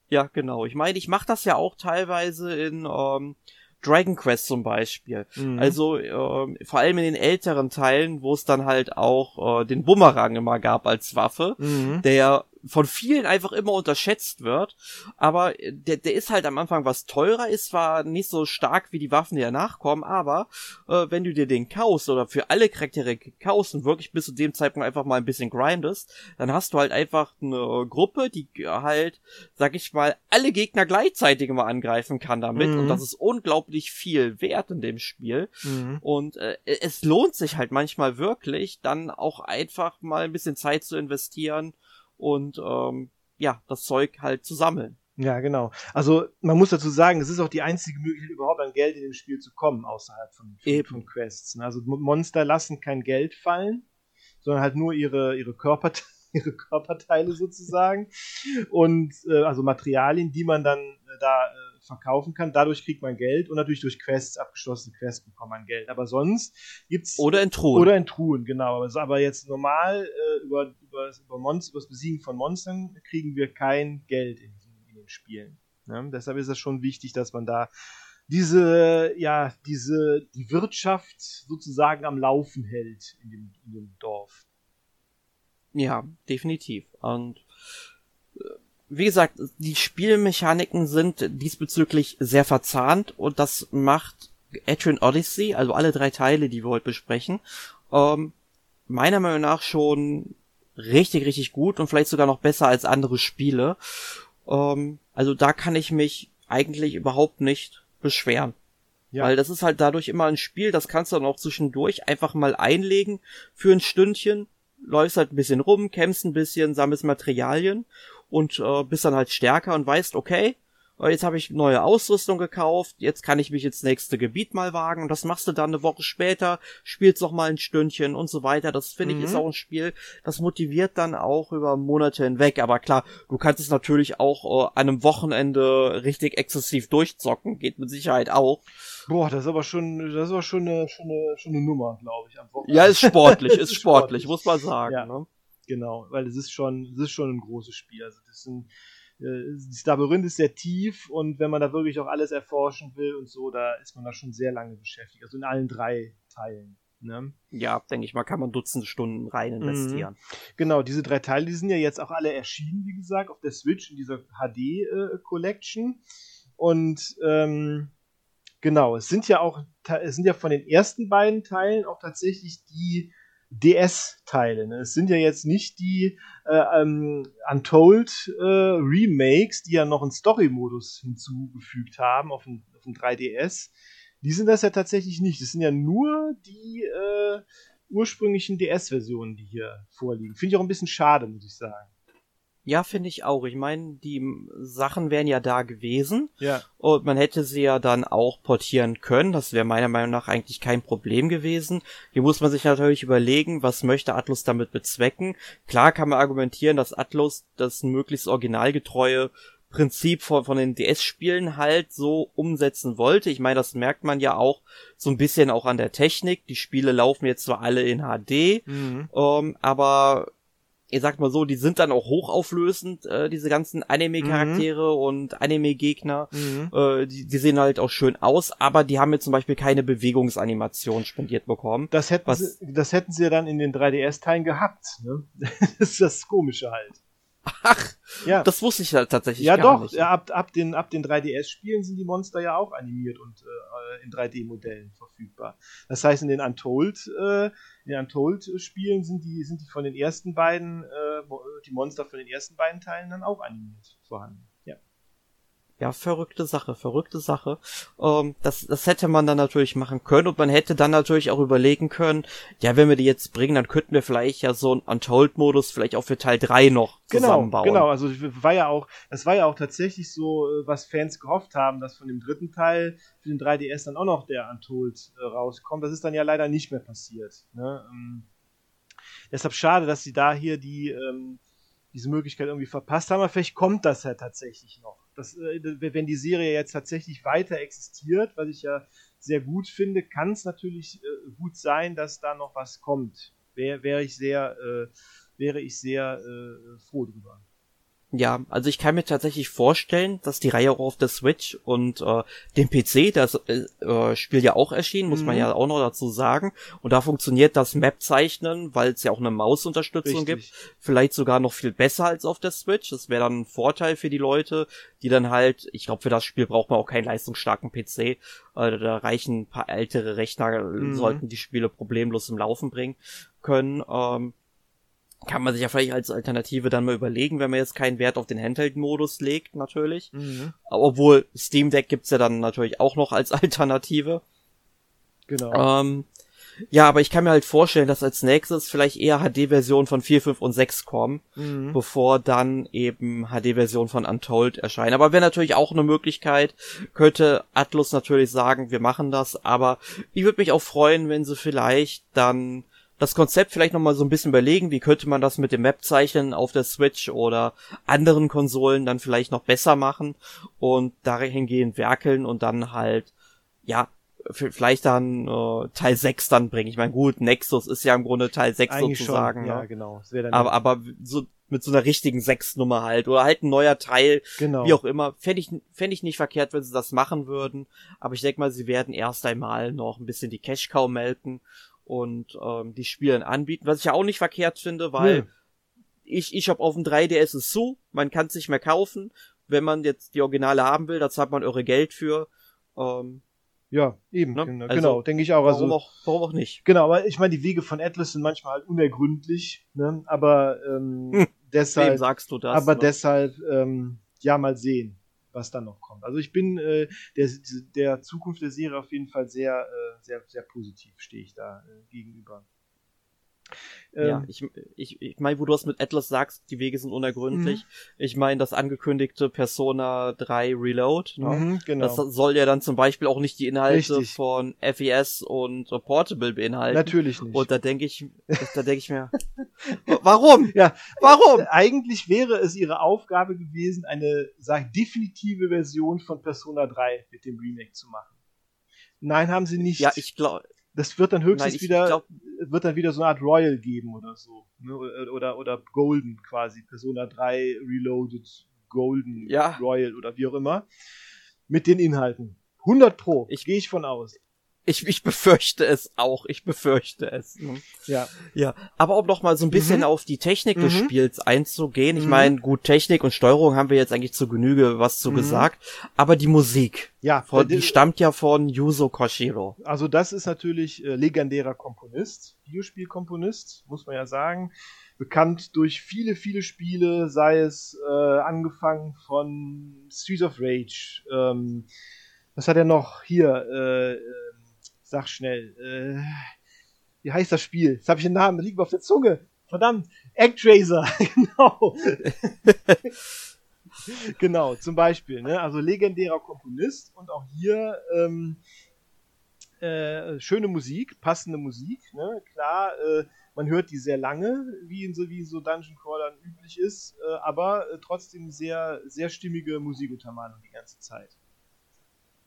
Ja, genau. Ich meine, ich mache das ja auch teilweise in ähm, Dragon Quest zum Beispiel. Mhm. Also äh, vor allem in den älteren Teilen, wo es dann halt auch äh, den Bumerang immer gab als Waffe, mhm. der von vielen einfach immer unterschätzt wird. Aber der, der ist halt am Anfang was teurer, ist zwar nicht so stark wie die Waffen, die danach kommen, aber äh, wenn du dir den kaufst oder für alle Charaktere kaufst und wirklich bis zu dem Zeitpunkt einfach mal ein bisschen grindest, dann hast du halt einfach eine Gruppe, die halt, sag ich mal, alle Gegner gleichzeitig immer angreifen kann damit. Mhm. Und das ist unglaublich viel wert in dem Spiel. Mhm. Und äh, es lohnt sich halt manchmal wirklich, dann auch einfach mal ein bisschen Zeit zu investieren und ähm, ja, das Zeug halt zu sammeln. Ja, genau. Also man muss dazu sagen, es ist auch die einzige Möglichkeit, überhaupt an Geld in dem Spiel zu kommen, außerhalb von, von, von Quests. Ne? Also Monster lassen kein Geld fallen, sondern halt nur ihre, ihre, Körper, ihre Körperteile sozusagen. Und äh, also Materialien, die man dann äh, da äh, verkaufen kann. Dadurch kriegt man Geld und natürlich durch Quests, abgeschlossene Quests bekommt man Geld. Aber sonst gibt's. Oder in Truhen. Oder in Truhen, genau. Aber jetzt normal äh, über, über, über, Monster, über das Besiegen von Monstern kriegen wir kein Geld in, in den Spielen. Ja? Deshalb ist es schon wichtig, dass man da diese, ja, diese, die Wirtschaft sozusagen am Laufen hält in dem, in dem Dorf. Ja, definitiv. Und wie gesagt, die Spielmechaniken sind diesbezüglich sehr verzahnt und das macht Etrian Odyssey, also alle drei Teile, die wir heute besprechen, ähm, meiner Meinung nach schon richtig, richtig gut und vielleicht sogar noch besser als andere Spiele. Ähm, also da kann ich mich eigentlich überhaupt nicht beschweren. Ja. Weil das ist halt dadurch immer ein Spiel, das kannst du dann auch zwischendurch einfach mal einlegen für ein Stündchen, läufst halt ein bisschen rum, kämpfst ein bisschen, sammelst Materialien und äh, bist dann halt stärker und weißt, okay, äh, jetzt habe ich neue Ausrüstung gekauft, jetzt kann ich mich ins nächste Gebiet mal wagen und das machst du dann eine Woche später, spielst noch mal ein Stündchen und so weiter. Das finde mhm. ich ist auch ein Spiel, das motiviert dann auch über Monate hinweg. Aber klar, du kannst es natürlich auch äh, an einem Wochenende richtig exzessiv durchzocken, geht mit Sicherheit auch. Boah, das ist aber schon, das ist aber schon eine, schon eine, schon eine Nummer, glaube ich, am Wochenende. Ja, ist sportlich, ist sportlich, muss man sagen. Ja. Ne? Genau, weil es ist schon, es ist schon ein großes Spiel. Also das sind, äh, das Labyrinth ist sehr tief und wenn man da wirklich auch alles erforschen will und so, da ist man da schon sehr lange beschäftigt. Also in allen drei Teilen. Ne? Ja, denke ich mal, kann man Dutzende Stunden rein mhm. investieren. Mhm. Genau, diese drei Teile, die sind ja jetzt auch alle erschienen, wie gesagt, auf der Switch in dieser HD äh, Collection. Und ähm, genau, es sind ja auch, es sind ja von den ersten beiden Teilen auch tatsächlich die DS-Teile. Ne? Es sind ja jetzt nicht die äh, ähm, Untold äh, Remakes, die ja noch einen Story-Modus hinzugefügt haben auf dem, auf dem 3DS. Die sind das ja tatsächlich nicht. Das sind ja nur die äh, ursprünglichen DS-Versionen, die hier vorliegen. Finde ich auch ein bisschen schade, muss ich sagen. Ja, finde ich auch. Ich meine, die Sachen wären ja da gewesen. Ja. Und man hätte sie ja dann auch portieren können. Das wäre meiner Meinung nach eigentlich kein Problem gewesen. Hier muss man sich natürlich überlegen, was möchte Atlus damit bezwecken. Klar kann man argumentieren, dass Atlus das möglichst originalgetreue Prinzip von, von den DS-Spielen halt so umsetzen wollte. Ich meine, das merkt man ja auch so ein bisschen auch an der Technik. Die Spiele laufen jetzt zwar alle in HD, mhm. ähm, aber ich sag mal so, die sind dann auch hochauflösend, äh, diese ganzen Anime-Charaktere mhm. und Anime-Gegner. Mhm. Äh, die, die sehen halt auch schön aus, aber die haben mir zum Beispiel keine Bewegungsanimation spendiert bekommen. Das hätten, sie, das hätten sie ja dann in den 3DS-Teilen gehabt. Ne? das ist das Komische halt. Ach, ja. das wusste ich ja tatsächlich ja, gar doch. nicht. Ja, doch, ab, ab den, ab den 3DS-Spielen sind die Monster ja auch animiert und äh, in 3D-Modellen verfügbar. Das heißt, in den Untold, äh, in den Untold-Spielen sind die, sind die von den ersten beiden, äh, die Monster von den ersten beiden Teilen dann auch animiert vorhanden. Ja. verrückte Sache, verrückte Sache. Ähm, das, das hätte man dann natürlich machen können und man hätte dann natürlich auch überlegen können, ja, wenn wir die jetzt bringen, dann könnten wir vielleicht ja so einen Untold-Modus vielleicht auch für Teil 3 noch genau, zusammenbauen. Genau, genau, also war ja auch, das war ja auch tatsächlich so, äh, was Fans gehofft haben, dass von dem dritten Teil für den 3DS dann auch noch der Untold äh, rauskommt. Das ist dann ja leider nicht mehr passiert. Ne? Ähm, deshalb schade, dass sie da hier die ähm, diese Möglichkeit irgendwie verpasst haben, aber vielleicht kommt das ja tatsächlich noch. Das, äh, wenn die Serie jetzt tatsächlich weiter existiert, was ich ja sehr gut finde, kann es natürlich äh, gut sein, dass da noch was kommt. Wäre wär ich sehr, äh, wäre ich sehr äh, froh drüber. Ja, also ich kann mir tatsächlich vorstellen, dass die Reihe auch auf der Switch und äh, dem PC, das äh, äh, Spiel ja auch erschienen, muss mhm. man ja auch noch dazu sagen. Und da funktioniert das Map-Zeichnen, weil es ja auch eine Mausunterstützung gibt, vielleicht sogar noch viel besser als auf der Switch. Das wäre dann ein Vorteil für die Leute, die dann halt, ich glaube, für das Spiel braucht man auch keinen leistungsstarken PC. Äh, da reichen ein paar ältere Rechner, mhm. sollten die Spiele problemlos im Laufen bringen können. Ähm, kann man sich ja vielleicht als Alternative dann mal überlegen, wenn man jetzt keinen Wert auf den Handheld-Modus legt, natürlich. Mhm. Obwohl Steam Deck gibt's ja dann natürlich auch noch als Alternative. Genau. Ähm, ja, aber ich kann mir halt vorstellen, dass als nächstes vielleicht eher HD-Versionen von 4, 5 und 6 kommen, mhm. bevor dann eben HD-Versionen von Untold erscheinen. Aber wäre natürlich auch eine Möglichkeit, könnte Atlus natürlich sagen, wir machen das, aber ich würde mich auch freuen, wenn sie vielleicht dann das Konzept vielleicht nochmal so ein bisschen überlegen, wie könnte man das mit dem Map-Zeichnen auf der Switch oder anderen Konsolen dann vielleicht noch besser machen und dahingehend werkeln und dann halt, ja, vielleicht dann äh, Teil 6 dann bringen. Ich meine, gut, Nexus ist ja im Grunde Teil 6 Eigentlich sozusagen. Schon, ja, ne? genau. aber, aber so mit so einer richtigen 6 Nummer halt oder halt ein neuer Teil, genau. wie auch immer. Fände ich, fänd ich nicht verkehrt, wenn sie das machen würden. Aber ich denke mal, sie werden erst einmal noch ein bisschen die Cash-Cow melken und ähm, die Spielen anbieten, was ich ja auch nicht verkehrt finde, weil nee. ich, ich habe auf dem 3DS es so, man kann es nicht mehr kaufen. Wenn man jetzt die Originale haben will, da zahlt man eure Geld für. Ähm, ja, eben, ne? genau, also, genau denke ich auch. Also, warum, auch. warum auch nicht? Genau, aber ich meine, die Wege von Atlas sind manchmal halt unergründlich, ne? aber ähm, hm, deshalb, sagst du das, aber ne? deshalb, ähm, ja, mal sehen was dann noch kommt. Also ich bin äh, der, der Zukunft der Serie auf jeden Fall sehr, äh, sehr, sehr positiv stehe ich da äh, gegenüber. Ähm, ja, ich, ich, ich meine, wo du das mit Atlas sagst, die Wege sind unergründlich. Mhm. Ich meine, das angekündigte Persona 3 Reload, ne? mhm, genau. das soll ja dann zum Beispiel auch nicht die Inhalte Richtig. von FES und Portable beinhalten. Natürlich nicht. Und da denke ich, da denke ich mir, warum? Ja, warum? Eigentlich wäre es ihre Aufgabe gewesen, eine, sag definitive Version von Persona 3 mit dem Remake zu machen. Nein, haben sie nicht. Ja, ich glaube, das wird dann höchstens Nein, wieder, glaub, wird dann wieder so eine Art Royal geben oder so. Ne? Oder, oder, oder Golden quasi. Persona 3 Reloaded Golden ja. Royal oder wie auch immer. Mit den Inhalten. 100 Pro. Ich gehe ich von aus. Ich, ich befürchte es auch. Ich befürchte es. Ne? Ja. Ja. Aber um noch mal so ein bisschen mhm. auf die Technik mhm. des Spiels einzugehen. Ich mhm. meine, gut, Technik und Steuerung haben wir jetzt eigentlich zu Genüge was zu mhm. gesagt. Aber die Musik. Ja. Von, die stammt ja von Yuzo Koshiro. Also das ist natürlich äh, legendärer Komponist. Videospielkomponist, muss man ja sagen. Bekannt durch viele, viele Spiele, sei es äh, angefangen von Streets of Rage, ähm, was hat er noch hier? Äh, äh Sag schnell. Äh, wie heißt das Spiel? Jetzt habe ich den Namen, das liegt mir auf der Zunge. Verdammt. Actraiser, genau. genau, zum Beispiel. Ne? Also legendärer Komponist und auch hier ähm, äh, schöne Musik, passende Musik. Ne? Klar, äh, man hört die sehr lange, wie in so, wie so Dungeon Crawlern üblich ist, äh, aber äh, trotzdem sehr, sehr stimmige Musikuntermalung die ganze Zeit.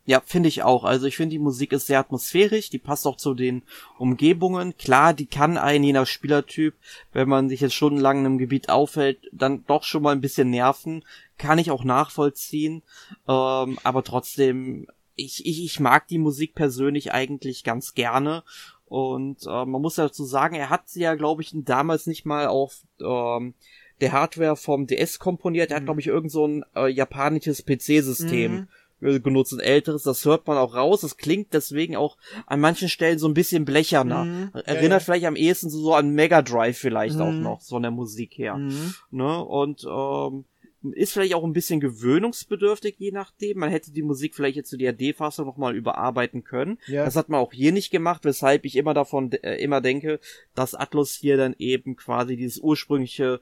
Ja, finde ich auch. Also ich finde, die Musik ist sehr atmosphärisch, die passt auch zu den Umgebungen. Klar, die kann einen, je nach Spielertyp, wenn man sich jetzt stundenlang in einem Gebiet aufhält, dann doch schon mal ein bisschen nerven. Kann ich auch nachvollziehen. Ähm, aber trotzdem, ich, ich, ich mag die Musik persönlich eigentlich ganz gerne. Und äh, man muss dazu sagen, er hat sie ja, glaube ich, damals nicht mal auf ähm, der Hardware vom DS komponiert. Er hat, mhm. glaube ich, irgend so ein äh, japanisches PC-System. Mhm genutzt, ein älteres, das hört man auch raus, das klingt deswegen auch an manchen Stellen so ein bisschen blecherner. Mhm, Erinnert ja, ja. vielleicht am ehesten so, so an Mega Drive vielleicht mhm. auch noch, so in der Musik her. Mhm. Ne? Und ähm, ist vielleicht auch ein bisschen gewöhnungsbedürftig, je nachdem. Man hätte die Musik vielleicht jetzt zu der D-Fassung nochmal überarbeiten können. Ja. Das hat man auch hier nicht gemacht, weshalb ich immer davon äh, immer denke, dass Atlas hier dann eben quasi dieses ursprüngliche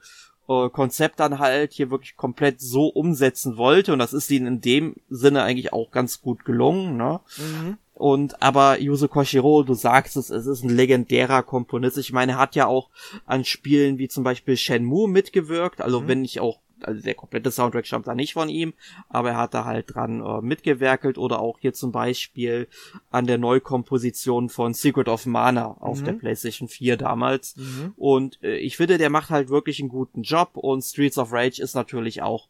äh, Konzept dann halt hier wirklich komplett so umsetzen wollte. Und das ist ihnen in dem Sinne eigentlich auch ganz gut gelungen, ne? Mhm. Und aber Yuzo Koshiro, du sagst es, es ist ein legendärer Komponist. Ich meine, er hat ja auch an Spielen wie zum Beispiel Shenmue mitgewirkt. Also mhm. wenn ich auch also der komplette Soundtrack stammt da nicht von ihm, aber er hat da halt dran äh, mitgewerkelt oder auch hier zum Beispiel an der Neukomposition von Secret of Mana auf mhm. der PlayStation 4 damals. Mhm. Und äh, ich finde, der macht halt wirklich einen guten Job und Streets of Rage ist natürlich auch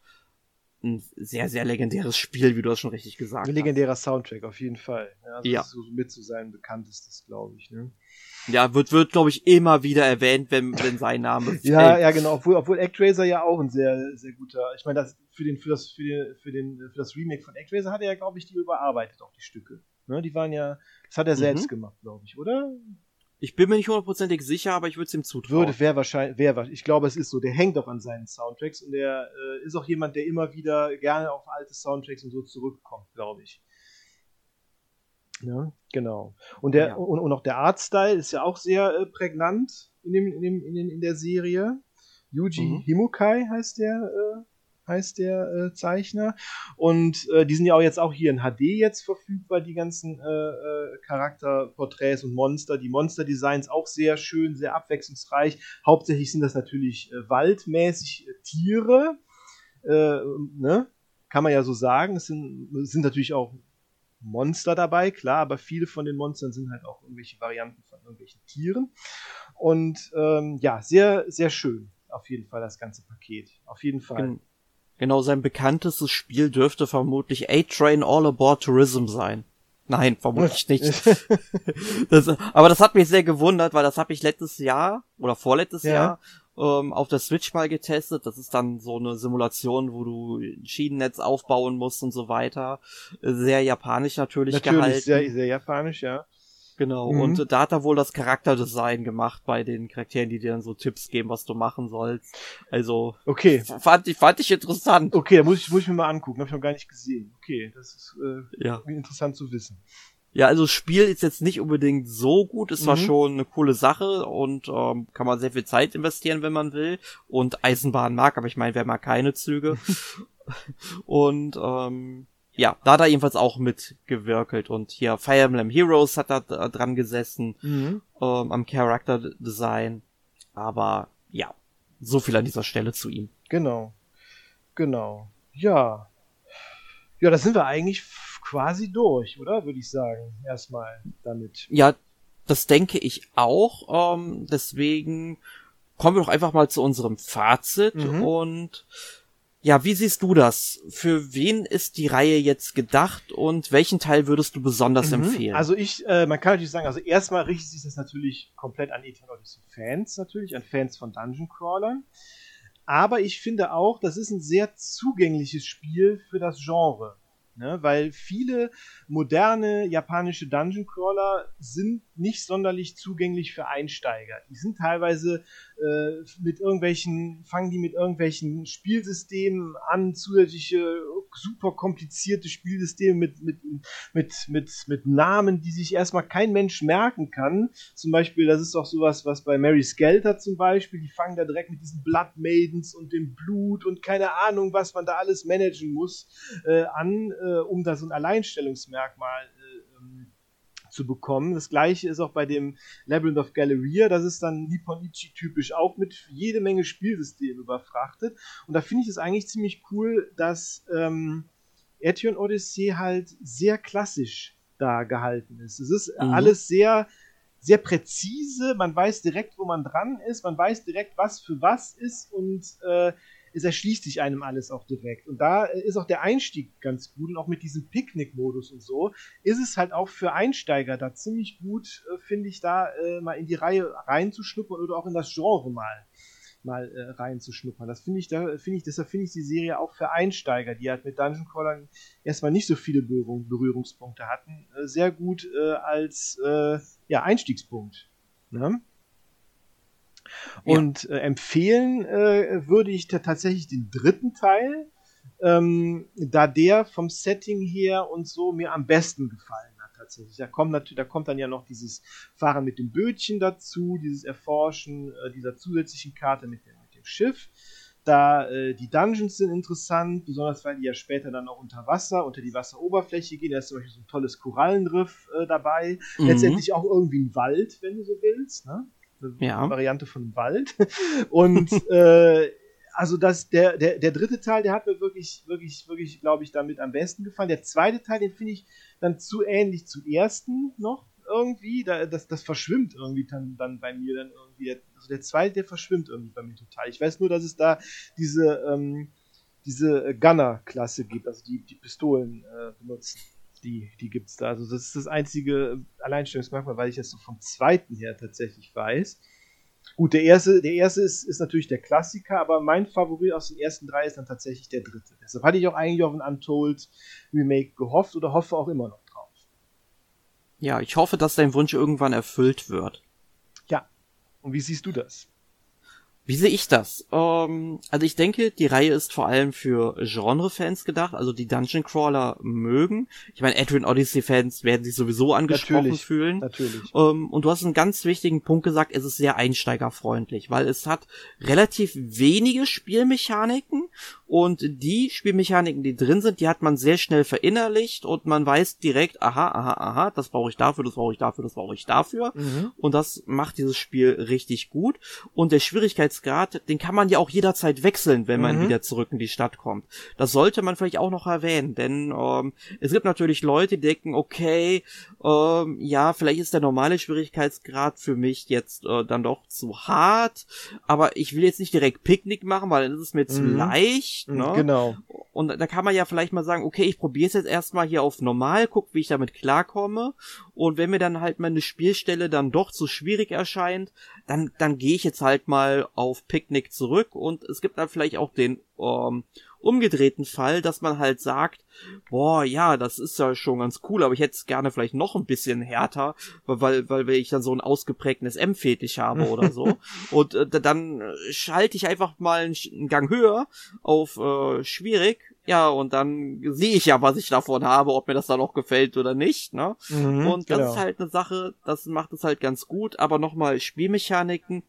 ein sehr, sehr legendäres Spiel, wie du das schon richtig gesagt hast. Ein legendärer Soundtrack, auf jeden Fall. Ja, also ja. so mit zu sein bekanntestes, glaube ich. Ne? Ja, wird, wird glaube ich, immer wieder erwähnt, wenn, wenn sein Name fällt. ja, ja, genau. Obwohl, obwohl Actraiser ja auch ein sehr, sehr guter. Ich meine, das, für, den, für, das, für, den, für, den, für das Remake von Actraiser hat er ja, glaube ich, die überarbeitet, auch die Stücke. Ne, die waren ja, das hat er selbst mhm. gemacht, glaube ich, oder? Ich bin mir nicht hundertprozentig sicher, aber ich würde es ihm zutrauen. Würde, wäre wahrscheinlich, wäre Ich glaube, es ist so. Der hängt auch an seinen Soundtracks und der äh, ist auch jemand, der immer wieder gerne auf alte Soundtracks und so zurückkommt, glaube ich. Ja, genau. Und der ja. und, und auch der Artstyle ist ja auch sehr äh, prägnant in dem, in dem in, den, in der Serie. Yuji mhm. Himukai heißt der äh, heißt der äh, Zeichner und äh, die sind ja auch jetzt auch hier in HD jetzt verfügbar die ganzen äh, äh, Charakterporträts und Monster, die Monster-Designs auch sehr schön, sehr abwechslungsreich. Hauptsächlich sind das natürlich waldmäßig Tiere, ne? Kann man ja so sagen. Es sind, es sind natürlich auch Monster dabei, klar, aber viele von den Monstern sind halt auch irgendwelche Varianten von irgendwelchen Tieren. Und ähm, ja, sehr, sehr schön. Auf jeden Fall das ganze Paket. Auf jeden Fall. Gen genau, sein bekanntestes Spiel dürfte vermutlich A-Train All Aboard Tourism sein. Nein, vermutlich nicht. das, aber das hat mich sehr gewundert, weil das habe ich letztes Jahr oder vorletztes ja. Jahr ähm, auf der Switch mal getestet. Das ist dann so eine Simulation, wo du ein Schienennetz aufbauen musst und so weiter. Sehr japanisch natürlich, natürlich gehalten. Sehr, sehr japanisch, ja. Genau, mhm. und da hat er wohl das Charakterdesign gemacht bei den Charakteren, die dir dann so Tipps geben, was du machen sollst. Also, okay. fand, ich, fand ich interessant. Okay, da muss ich, muss ich mir mal angucken, hab ich noch gar nicht gesehen. Okay, das ist äh, ja. interessant zu wissen. Ja, also das Spiel ist jetzt nicht unbedingt so gut, ist zwar mhm. schon eine coole Sache und ähm, kann man sehr viel Zeit investieren, wenn man will und Eisenbahn mag, aber ich meine, wer mag keine Züge? und ähm, ja, da hat er jedenfalls auch mitgewirkelt und hier Fire Emblem Heroes hat da dran gesessen mhm. ähm, am Character Design, aber ja, so viel an dieser Stelle zu ihm. Genau, genau, ja, ja, da sind wir eigentlich quasi durch, oder? Würde ich sagen, erstmal damit. Ja, das denke ich auch. Ähm, deswegen kommen wir doch einfach mal zu unserem Fazit mhm. und ja, wie siehst du das? Für wen ist die Reihe jetzt gedacht und welchen Teil würdest du besonders mhm. empfehlen? Also ich, äh, man kann natürlich sagen, also erstmal richtet sich das natürlich komplett an Ethan Odyssey Fans natürlich, an Fans von Dungeon Crawlern. Aber ich finde auch, das ist ein sehr zugängliches Spiel für das Genre. Ne? Weil viele moderne japanische Dungeon Crawler sind nicht sonderlich zugänglich für Einsteiger. Die sind teilweise äh, mit irgendwelchen, fangen die mit irgendwelchen Spielsystemen an, zusätzliche super komplizierte Spielsysteme mit, mit, mit, mit, mit Namen, die sich erstmal kein Mensch merken kann. Zum Beispiel, das ist doch sowas, was bei Mary Skelter zum Beispiel, die fangen da direkt mit diesen Blood Maidens und dem Blut und keine Ahnung, was man da alles managen muss, äh, an, äh, um da so ein Alleinstellungsmerkmal äh, ähm, zu bekommen. Das gleiche ist auch bei dem Labyrinth of Galleria, das ist dann Nipponichi typisch auch mit jede Menge Spielsystemen überfrachtet. Und da finde ich es eigentlich ziemlich cool, dass ähm, Etion Odyssey halt sehr klassisch da gehalten ist. Es ist mhm. alles sehr sehr präzise, man weiß direkt, wo man dran ist, man weiß direkt, was für was ist und äh, es erschließt sich einem alles auch direkt. Und da äh, ist auch der Einstieg ganz gut und auch mit diesem Picknick-Modus und so ist es halt auch für Einsteiger da ziemlich gut, äh, finde ich, da äh, mal in die Reihe reinzuschnuppern oder auch in das Genre mal mal äh, reinzuschnuppern. Das finde ich, da finde ich, deshalb finde ich die Serie auch für Einsteiger, die halt mit Dungeon Crawlern erstmal nicht so viele Berührung, Berührungspunkte hatten, äh, sehr gut äh, als äh, ja, Einstiegspunkt. Ne? Und äh, empfehlen äh, würde ich tatsächlich den dritten Teil, ähm, da der vom Setting her und so mir am besten gefallen hat tatsächlich. Da kommt natürlich, da kommt dann ja noch dieses Fahren mit dem Bötchen dazu, dieses Erforschen äh, dieser zusätzlichen Karte mit dem, mit dem Schiff. Da äh, die Dungeons sind interessant, besonders weil die ja später dann auch unter Wasser, unter die Wasseroberfläche gehen. Da ist zum Beispiel so ein tolles Korallenriff äh, dabei. Mhm. Letztendlich auch irgendwie ein Wald, wenn du so willst. Ne? Eine ja. Variante von Wald. Und äh, also das, der, der, der dritte Teil, der hat mir wirklich, wirklich, wirklich, glaube ich, damit am besten gefallen. Der zweite Teil, den finde ich dann zu ähnlich zum ersten noch irgendwie. Da, das, das verschwimmt irgendwie dann, dann bei mir dann irgendwie. Also der zweite, der verschwimmt irgendwie bei mir total. Ich weiß nur, dass es da diese, ähm, diese Gunner-Klasse gibt, also die, die Pistolen äh, benutzen. Die, die gibt es da. Also das ist das einzige Alleinstellungsmerkmal, weil ich das so vom zweiten her tatsächlich weiß. Gut, der erste, der erste ist, ist natürlich der Klassiker, aber mein Favorit aus den ersten drei ist dann tatsächlich der dritte. Deshalb hatte ich auch eigentlich auf ein Untold Remake gehofft oder hoffe auch immer noch drauf. Ja, ich hoffe, dass dein Wunsch irgendwann erfüllt wird. Ja. Und wie siehst du das? Wie sehe ich das? Ähm, also ich denke, die Reihe ist vor allem für Genre-Fans gedacht, also die Dungeon Crawler mögen. Ich meine, Adrian Odyssey-Fans werden sich sowieso angesprochen natürlich, fühlen. Natürlich. Ähm, und du hast einen ganz wichtigen Punkt gesagt, es ist sehr einsteigerfreundlich, weil es hat relativ wenige Spielmechaniken und die Spielmechaniken, die drin sind, die hat man sehr schnell verinnerlicht und man weiß direkt, aha, aha, aha, das brauche ich dafür, das brauche ich dafür, das brauche ich dafür. Mhm. Und das macht dieses Spiel richtig gut. Und der Schwierigkeitsgrad, den kann man ja auch jederzeit wechseln, wenn man mhm. wieder zurück in die Stadt kommt. Das sollte man vielleicht auch noch erwähnen, denn ähm, es gibt natürlich Leute, die denken, okay, ähm, ja, vielleicht ist der normale Schwierigkeitsgrad für mich jetzt äh, dann doch zu hart, aber ich will jetzt nicht direkt Picknick machen, weil dann ist es mir mhm. zu leicht. Ne? Genau. Und da kann man ja vielleicht mal sagen, okay, ich probiere es jetzt erstmal hier auf normal, guck, wie ich damit klarkomme. Und wenn mir dann halt meine Spielstelle dann doch zu schwierig erscheint, dann, dann gehe ich jetzt halt mal auf Picknick zurück. Und es gibt dann vielleicht auch den ähm, umgedrehten Fall, dass man halt sagt, boah, ja, das ist ja schon ganz cool, aber ich hätte es gerne vielleicht noch ein bisschen härter, weil, weil, weil ich dann so ein ausgeprägtes M-Fetisch habe oder so. Und äh, dann schalte ich einfach mal einen, Gang höher auf äh, schwierig ja, und dann sehe ich ja, was ich davon habe, ob mir das dann auch gefällt oder nicht, ne? Mhm, und das genau. ist halt eine Sache, das macht es halt ganz gut, aber nochmal Spielmechaniken.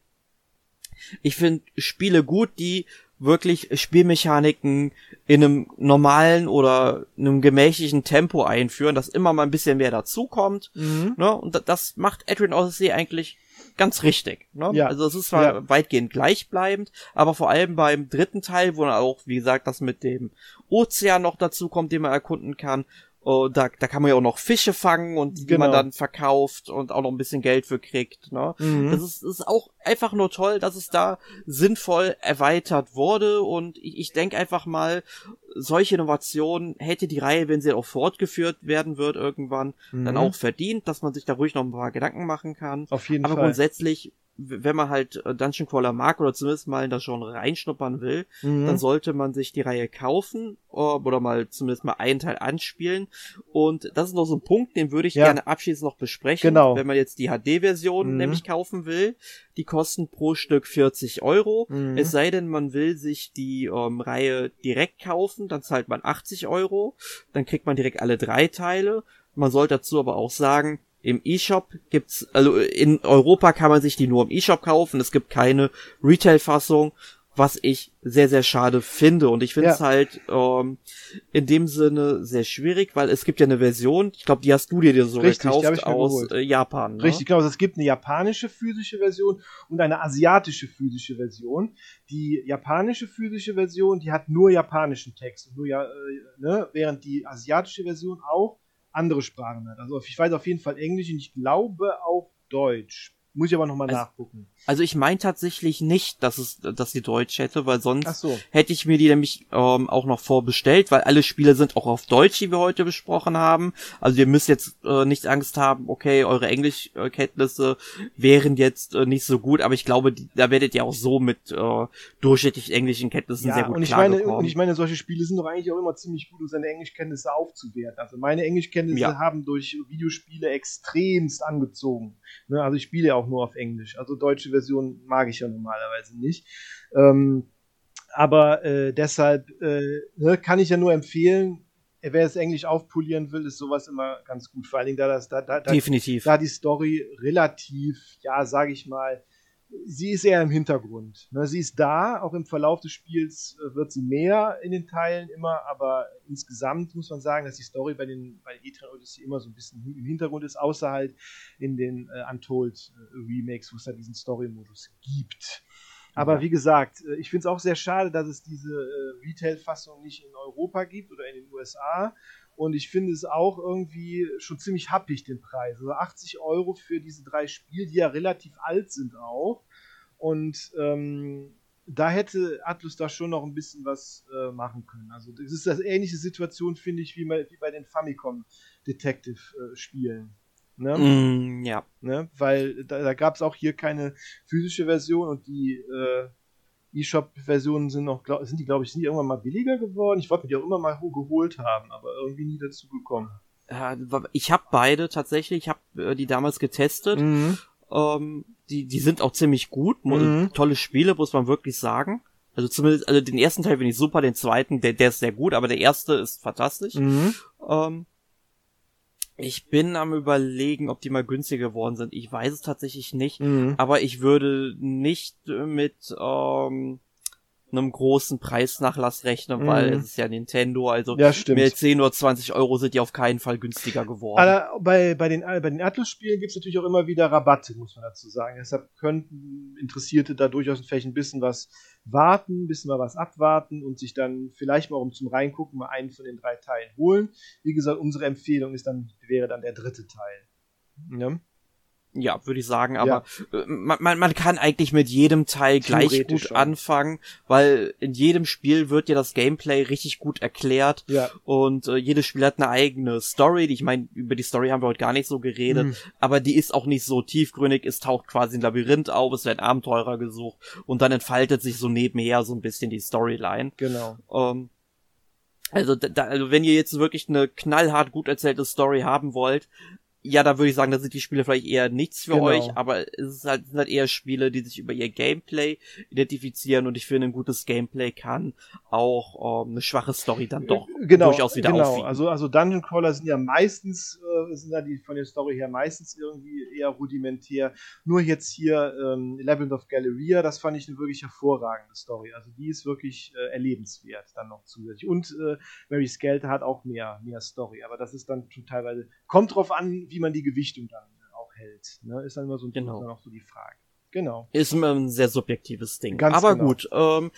Ich finde Spiele gut, die wirklich Spielmechaniken in einem normalen oder einem gemächlichen Tempo einführen, dass immer mal ein bisschen mehr dazukommt. Mhm. Ne? Und das macht Adrian Odyssey eigentlich ganz richtig. Ne? Ja. Also es ist zwar ja. weitgehend gleichbleibend, aber vor allem beim dritten Teil, wo dann auch, wie gesagt, das mit dem Ozean noch dazu kommt, den man erkunden kann, Oh, da, da kann man ja auch noch Fische fangen und die genau. man dann verkauft und auch noch ein bisschen Geld für kriegt. Ne? Mhm. Das, ist, ist auch einfach nur toll, dass es da sinnvoll erweitert wurde und ich, ich denke einfach mal, solche Innovationen hätte die Reihe, wenn sie auch fortgeführt werden wird irgendwann, mhm. dann auch verdient, dass man sich da ruhig noch ein paar Gedanken machen kann. Auf jeden Aber Fall. Aber grundsätzlich wenn man halt äh, Dungeon Crawler mag oder zumindest mal in das Genre reinschnuppern will, mhm. dann sollte man sich die Reihe kaufen oder mal zumindest mal einen Teil anspielen. Und das ist noch so ein Punkt, den würde ich ja. gerne abschließend noch besprechen. Genau. Wenn man jetzt die HD-Version mhm. nämlich kaufen will, die kosten pro Stück 40 Euro. Mhm. Es sei denn, man will sich die ähm, Reihe direkt kaufen, dann zahlt man 80 Euro. Dann kriegt man direkt alle drei Teile. Man sollte dazu aber auch sagen, im E-Shop gibt's, also in Europa kann man sich die nur im E-Shop kaufen. Es gibt keine Retail-Fassung, was ich sehr, sehr schade finde. Und ich finde es ja. halt ähm, in dem Sinne sehr schwierig, weil es gibt ja eine Version, ich glaube, die hast du dir so Richtig, gekauft aus äh, Japan. Ne? Richtig, genau. Also es gibt eine japanische physische Version und eine asiatische physische Version. Die japanische physische Version, die hat nur japanischen Text, nur ja, äh, ne? während die asiatische Version auch andere Sprachen hat. Also ich weiß auf jeden Fall Englisch und ich glaube auch Deutsch. Muss ich aber nochmal also, nachgucken. Also ich meine tatsächlich nicht, dass es, dass sie Deutsch hätte, weil sonst so. hätte ich mir die nämlich ähm, auch noch vorbestellt, weil alle Spiele sind auch auf Deutsch, die wir heute besprochen haben. Also ihr müsst jetzt äh, nicht Angst haben, okay, eure Englischkenntnisse wären jetzt äh, nicht so gut, aber ich glaube, die, da werdet ihr auch so mit äh, durchschnittlich englischen Kenntnissen ja, sehr gut und ich meine, Und ich meine, solche Spiele sind doch eigentlich auch immer ziemlich gut, um seine Englischkenntnisse aufzuwerten. Also meine Englischkenntnisse ja. haben durch Videospiele extremst angezogen. Ne? Also ich spiele ja auch auch nur auf Englisch. Also deutsche Version mag ich ja normalerweise nicht. Ähm, aber äh, deshalb äh, ne, kann ich ja nur empfehlen, wer es Englisch aufpolieren will, ist sowas immer ganz gut. Vor allen Dingen, da das da, da, Definitiv. da die Story relativ, ja, sage ich mal, sie ist eher im Hintergrund. Ne, sie ist da, auch im Verlauf des Spiels äh, wird sie mehr in den Teilen immer, aber insgesamt muss man sagen, dass die Story bei den bei E-Train Odyssey immer so ein bisschen im Hintergrund ist, außer halt in den äh, Untold äh, Remakes, wo es da diesen Story-Modus gibt. Aber ja. wie gesagt, äh, ich finde es auch sehr schade, dass es diese äh, Retail-Fassung nicht in Europa gibt oder in den USA. Und ich finde es auch irgendwie schon ziemlich happig, den Preis. Also 80 Euro für diese drei Spiele, die ja relativ alt sind auch. Und ähm, da hätte Atlus da schon noch ein bisschen was äh, machen können. Also das ist das ähnliche Situation, finde ich, wie, wie bei den Famicom Detective äh, Spielen. Ne? Mm, ja. Ne? Weil da, da gab es auch hier keine physische Version und die äh, eShop-Versionen sind noch, glaub, sind die, glaube ich, sind die irgendwann mal billiger geworden. Ich wollte mir die auch immer mal geholt haben, aber irgendwie nie dazu gekommen. Ja, ich habe beide tatsächlich, ich habe äh, die damals getestet. Mhm. Ähm, die, die sind auch ziemlich gut. Mhm. Tolle Spiele, muss man wirklich sagen. Also zumindest, also den ersten Teil finde ich super, den zweiten, der, der ist sehr gut, aber der erste ist fantastisch. Mhm. Ähm, ich bin am überlegen, ob die mal günstiger geworden sind. Ich weiß es tatsächlich nicht, mhm. aber ich würde nicht mit ähm, einem großen Preisnachlass rechnen, mhm. weil es ist ja Nintendo, also ja, mit 10 oder 20 Euro sind die auf keinen Fall günstiger geworden. Aber bei, bei den, bei den Atlas-Spielen gibt es natürlich auch immer wieder Rabatte, muss man dazu sagen. Deshalb könnten Interessierte da durchaus vielleicht ein bisschen was warten, bisschen mal was abwarten und sich dann vielleicht mal um zum Reingucken mal einen von den drei Teilen holen. Wie gesagt, unsere Empfehlung ist dann, wäre dann der dritte Teil. Ja? Ja, würde ich sagen, aber ja. Äh, man, man, man kann eigentlich mit jedem Teil gleich gut schon. anfangen, weil in jedem Spiel wird ja das Gameplay richtig gut erklärt ja. und äh, jedes Spiel hat eine eigene Story, die ich meine, über die Story haben wir heute gar nicht so geredet, mhm. aber die ist auch nicht so tiefgründig, es taucht quasi ein Labyrinth auf, es werden Abenteurer gesucht und dann entfaltet sich so nebenher so ein bisschen die Storyline. Genau. Ähm, also, da, also wenn ihr jetzt wirklich eine knallhart gut erzählte Story haben wollt, ja, da würde ich sagen, da sind die Spiele vielleicht eher nichts für genau. euch, aber es ist halt, sind halt eher Spiele, die sich über ihr Gameplay identifizieren und ich finde, ein gutes Gameplay kann auch ähm, eine schwache Story dann doch äh, genau, durchaus wieder genau. aufwiegen. Also, also Dungeon Crawler sind ja meistens, äh, sind ja die von der Story her meistens irgendwie eher rudimentär. Nur jetzt hier ähm, Labyrinth of Galleria, das fand ich eine wirklich hervorragende Story. Also die ist wirklich äh, erlebenswert dann noch zusätzlich. Und äh, Mary Skelter hat auch mehr, mehr Story, aber das ist dann schon teilweise, kommt drauf an, wie man die Gewichtung dann auch hält. Ne? Ist dann immer so, genau. dann auch so die Frage. Genau. Ist immer ein sehr subjektives Ding. Ganz Aber genau. gut, ähm,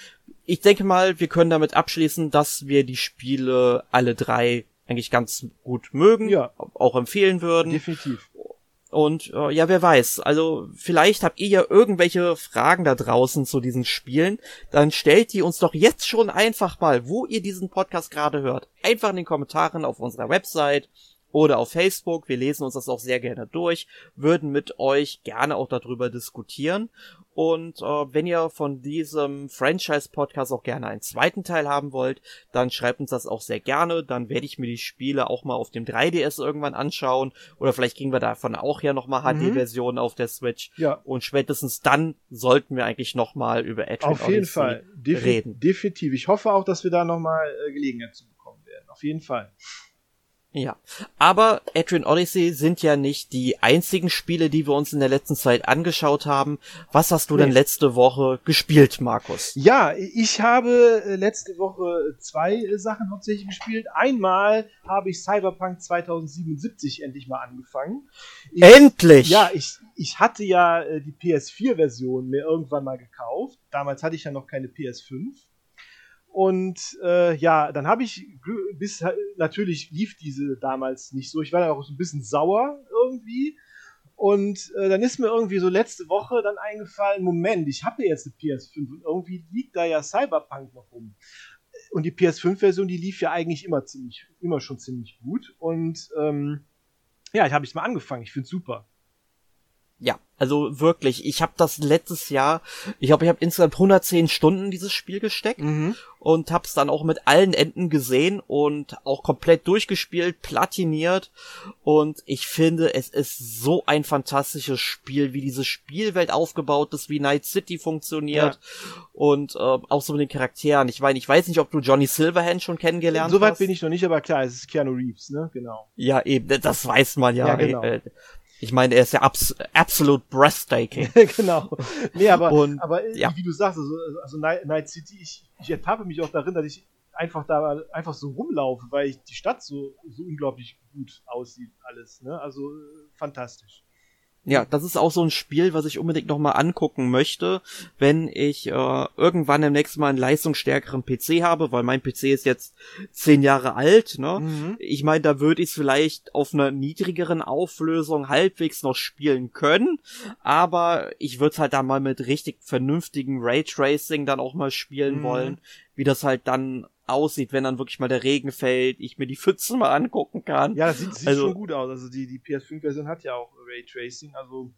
ich denke mal, wir können damit abschließen, dass wir die Spiele alle drei eigentlich ganz gut mögen, ja. auch empfehlen würden. Definitiv. Und äh, ja, wer weiß, also vielleicht habt ihr ja irgendwelche Fragen da draußen zu diesen Spielen, dann stellt die uns doch jetzt schon einfach mal, wo ihr diesen Podcast gerade hört. Einfach in den Kommentaren auf unserer Website oder auf Facebook. Wir lesen uns das auch sehr gerne durch, würden mit euch gerne auch darüber diskutieren. Und äh, wenn ihr von diesem Franchise-Podcast auch gerne einen zweiten Teil haben wollt, dann schreibt uns das auch sehr gerne. Dann werde ich mir die Spiele auch mal auf dem 3DS irgendwann anschauen. Oder vielleicht kriegen wir davon auch ja nochmal HD-Versionen auf der Switch. Ja. Und spätestens dann sollten wir eigentlich nochmal über Adrian Auf jeden Odyssey Fall. Defi reden. Definitiv. Ich hoffe auch, dass wir da nochmal äh, Gelegenheit zu bekommen werden. Auf jeden Fall. Ja, aber Adrian Odyssey sind ja nicht die einzigen Spiele, die wir uns in der letzten Zeit angeschaut haben. Was hast du nee. denn letzte Woche gespielt, Markus? Ja, ich habe äh, letzte Woche zwei äh, Sachen hauptsächlich gespielt. Einmal habe ich Cyberpunk 2077 endlich mal angefangen. Ich, endlich! Ja, ich, ich hatte ja äh, die PS4-Version mir irgendwann mal gekauft. Damals hatte ich ja noch keine PS5. Und äh, ja, dann habe ich bis natürlich lief diese damals nicht so. Ich war dann auch so ein bisschen sauer irgendwie. Und äh, dann ist mir irgendwie so letzte Woche dann eingefallen, Moment, ich habe ja jetzt eine PS5 und irgendwie liegt da ja Cyberpunk noch rum. Und die PS5-Version, die lief ja eigentlich immer ziemlich, immer schon ziemlich gut. Und ähm, ja, ich habe es mal angefangen. Ich finde super. Ja, also wirklich, ich habe das letztes Jahr, ich glaube, ich habe insgesamt 110 Stunden dieses Spiel gesteckt mhm. und hab's dann auch mit allen Enden gesehen und auch komplett durchgespielt, platiniert und ich finde, es ist so ein fantastisches Spiel, wie diese Spielwelt aufgebaut ist, wie Night City funktioniert ja. und äh, auch so mit den Charakteren. Ich meine, ich weiß nicht, ob du Johnny Silverhand schon kennengelernt Soweit hast. bin ich noch nicht, aber klar, es ist Keanu Reeves, ne? Genau. Ja, eben, das weiß man ja. ja genau. Ey, ich meine, er ist ja abs absolut breathtaking. genau. Nee, aber, und, aber ja. wie du sagst, also, also Night City, ich, ich ertappe mich auch darin, dass ich einfach da einfach so rumlaufe, weil ich die Stadt so, so unglaublich gut aussieht, alles. Ne? Also fantastisch. Ja, das ist auch so ein Spiel, was ich unbedingt nochmal angucken möchte, wenn ich äh, irgendwann im nächsten Mal einen leistungsstärkeren PC habe, weil mein PC ist jetzt zehn Jahre alt. Ne? Mhm. Ich meine, da würde ich es vielleicht auf einer niedrigeren Auflösung halbwegs noch spielen können, aber ich würde es halt da mal mit richtig vernünftigen Raytracing dann auch mal spielen mhm. wollen, wie das halt dann aussieht, wenn dann wirklich mal der Regen fällt, ich mir die Pfützen mal angucken kann. Ja, das sieht, sieht also, schon gut aus. Also die, die PS5-Version hat ja auch Raytracing, also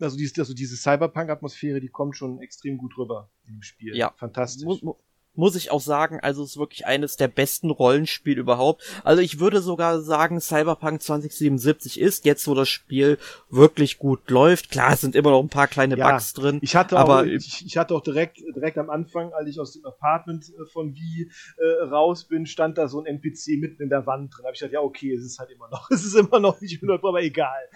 also, diese, also diese Cyberpunk-Atmosphäre, die kommt schon extrem gut rüber im Spiel. Ja. Fantastisch. Mu muss ich auch sagen, also es ist wirklich eines der besten Rollenspiele überhaupt. Also ich würde sogar sagen, Cyberpunk 2077 ist jetzt, wo das Spiel wirklich gut läuft. Klar, es sind immer noch ein paar kleine ja, Bugs drin. Ich hatte aber auch, ich, ich, hatte auch direkt, direkt am Anfang, als ich aus dem Apartment äh, von Wie äh, raus bin, stand da so ein NPC mitten in der Wand drin. Da habe ich gedacht, ja okay, es ist halt immer noch, es ist immer noch nicht 100, aber egal.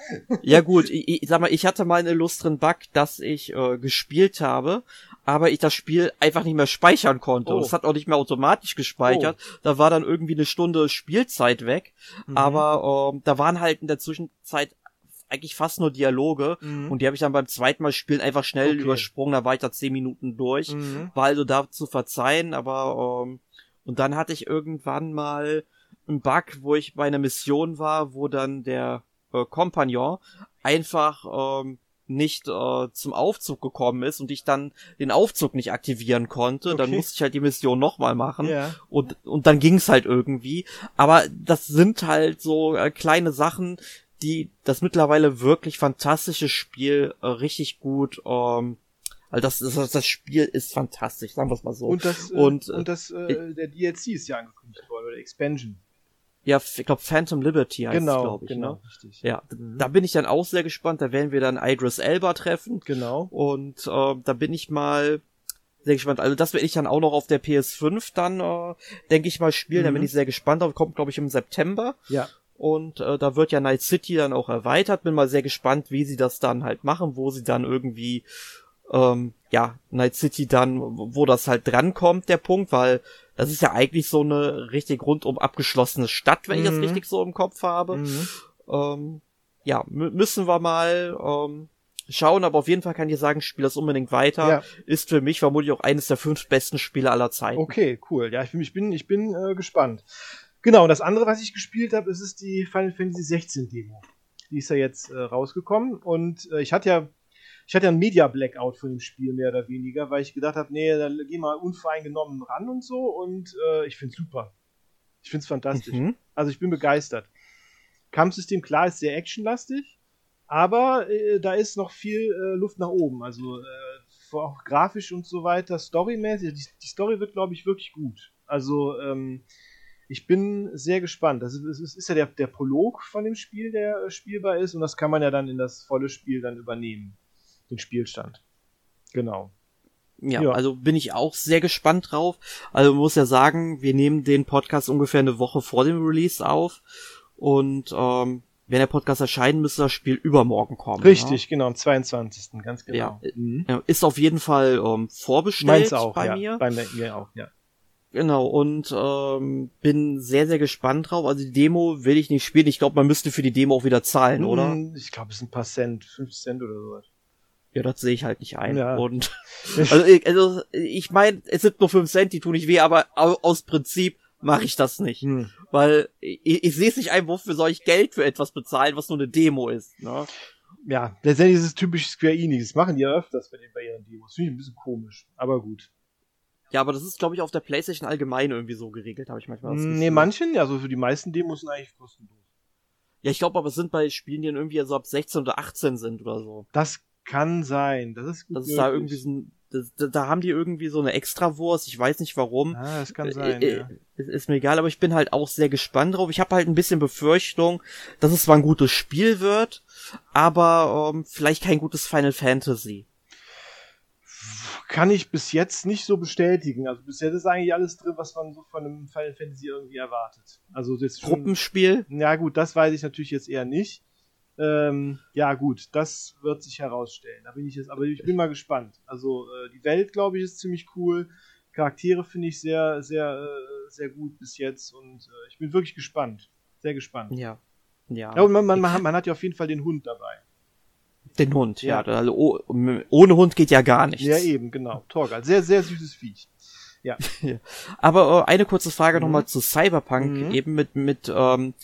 Ja gut, ich, ich sag mal, ich hatte mal einen illustren Bug, dass ich äh, gespielt habe, aber ich das Spiel einfach nicht mehr speichern konnte. Oh. Und es hat auch nicht mehr automatisch gespeichert. Oh. Da war dann irgendwie eine Stunde Spielzeit weg. Mhm. Aber ähm, da waren halt in der Zwischenzeit eigentlich fast nur Dialoge mhm. und die habe ich dann beim zweiten Mal spielen einfach schnell okay. übersprungen, da war ich da zehn Minuten durch, mhm. war also da zu verzeihen, aber ähm, und dann hatte ich irgendwann mal einen Bug, wo ich bei einer Mission war, wo dann der äh, Kompagnon einfach ähm, nicht äh, zum Aufzug gekommen ist und ich dann den Aufzug nicht aktivieren konnte, okay. dann musste ich halt die Mission nochmal machen ja. und und dann ging's halt irgendwie. Aber das sind halt so äh, kleine Sachen, die das mittlerweile wirklich fantastische Spiel äh, richtig gut ähm, also das, das, das Spiel ist fantastisch, sagen wir es mal so. Und das, äh, und, und das äh, der DLC ist ja angekündigt worden, oder Expansion. Ja, ich glaube Phantom Liberty heißt genau, glaube ich. Genau, ne? richtig. Ja, mhm. da bin ich dann auch sehr gespannt. Da werden wir dann Idris Elba treffen. Genau. Und äh, da bin ich mal sehr gespannt. Also das werde ich dann auch noch auf der PS5 dann, äh, denke ich mal, spielen. Mhm. Da bin mhm. ich sehr gespannt. Da kommt, glaube ich, im September. Ja. Und äh, da wird ja Night City dann auch erweitert. Bin mal sehr gespannt, wie sie das dann halt machen, wo sie dann irgendwie ähm, ja, Night City dann, wo das halt drankommt, der Punkt, weil das ist ja eigentlich so eine richtig rundum abgeschlossene Stadt, wenn mhm. ich das mhm. richtig so im Kopf habe. Mhm. Ähm, ja, müssen wir mal ähm, schauen, aber auf jeden Fall kann ich sagen, spiel das unbedingt weiter. Ja. Ist für mich vermutlich auch eines der fünf besten Spiele aller Zeiten. Okay, cool. Ja, ich, ich bin, ich bin äh, gespannt. Genau, und das andere, was ich gespielt habe, ist, ist die Final Fantasy 16 Demo. Die ist ja jetzt äh, rausgekommen und äh, ich hatte ja ich hatte ja einen Media-Blackout von dem Spiel, mehr oder weniger, weil ich gedacht habe, nee, da geh mal unvoreingenommen ran und so und äh, ich finde es super. Ich finde es fantastisch. Mhm. Also ich bin begeistert. Kampfsystem, klar, ist sehr actionlastig, aber äh, da ist noch viel äh, Luft nach oben. Also äh, auch grafisch und so weiter, storymäßig. Die, die Story wird, glaube ich, wirklich gut. Also ähm, ich bin sehr gespannt. Das ist, das ist ja der, der Prolog von dem Spiel, der äh, spielbar ist, und das kann man ja dann in das volle Spiel dann übernehmen den Spielstand. Genau. Ja, ja, also bin ich auch sehr gespannt drauf. Also muss ja sagen, wir nehmen den Podcast ungefähr eine Woche vor dem Release auf und ähm, wenn der Podcast erscheinen, müsste das Spiel übermorgen kommen. Richtig, ja? genau, am 22. ganz genau. Ja, mhm. Ist auf jeden Fall ähm, vorbestellt Meins auch, bei ja. mir. Bei mir auch, ja. Genau, und ähm, bin sehr, sehr gespannt drauf. Also die Demo will ich nicht spielen. Ich glaube, man müsste für die Demo auch wieder zahlen, oder? Hm, ich glaube, es sind ein paar Cent, fünf Cent oder sowas. Ja, das sehe ich halt nicht ein. Ja. Und also, ich, also ich meine, es sind nur 5 Cent, die tun nicht weh, aber aus Prinzip mache ich das nicht. Hm. Weil ich, ich sehe es nicht ein, wofür soll ich Geld für etwas bezahlen, was nur eine Demo ist. Ne? Ja, letztendlich ist es typisch Square Enix. Das machen die ja öfters bei, den, bei ihren Demos. Finde ich ein bisschen komisch, aber gut. Ja, aber das ist, glaube ich, auf der Playstation allgemein irgendwie so geregelt, habe ich manchmal das hm, Nee, manchen, also für die meisten Demos sind eigentlich kostenlos. Ja, ich glaube aber, es sind bei Spielen, die dann irgendwie so ab 16 oder 18 sind oder so. Das kann sein. Das ist gut. Das ist da irgendwie so ein, da, da haben die irgendwie so eine Extrawurst, ich weiß nicht warum. Ah, das kann sein. Äh, ja. ist, ist mir egal, aber ich bin halt auch sehr gespannt drauf. Ich habe halt ein bisschen Befürchtung, dass es zwar ein gutes Spiel wird, aber ähm, vielleicht kein gutes Final Fantasy. Kann ich bis jetzt nicht so bestätigen. Also bis jetzt ist eigentlich alles drin, was man so von einem Final Fantasy irgendwie erwartet. Also das Gruppenspiel? ja gut, das weiß ich natürlich jetzt eher nicht. Ähm, ja, gut, das wird sich herausstellen. Da bin ich jetzt, aber ich bin mal gespannt. Also äh, die Welt, glaube ich, ist ziemlich cool. Charaktere finde ich sehr, sehr, äh, sehr gut bis jetzt und äh, ich bin wirklich gespannt. Sehr gespannt. Ja. Ja. ja und man, man, man, man hat ja auf jeden Fall den Hund dabei. Den Hund, ja. ja. Also, oh, ohne Hund geht ja gar nichts. Ja, eben, genau. Torgal. Sehr, sehr süßes Viech. Ja. Aber äh, eine kurze Frage mhm. nochmal zu Cyberpunk, mhm. eben mit, mit ähm,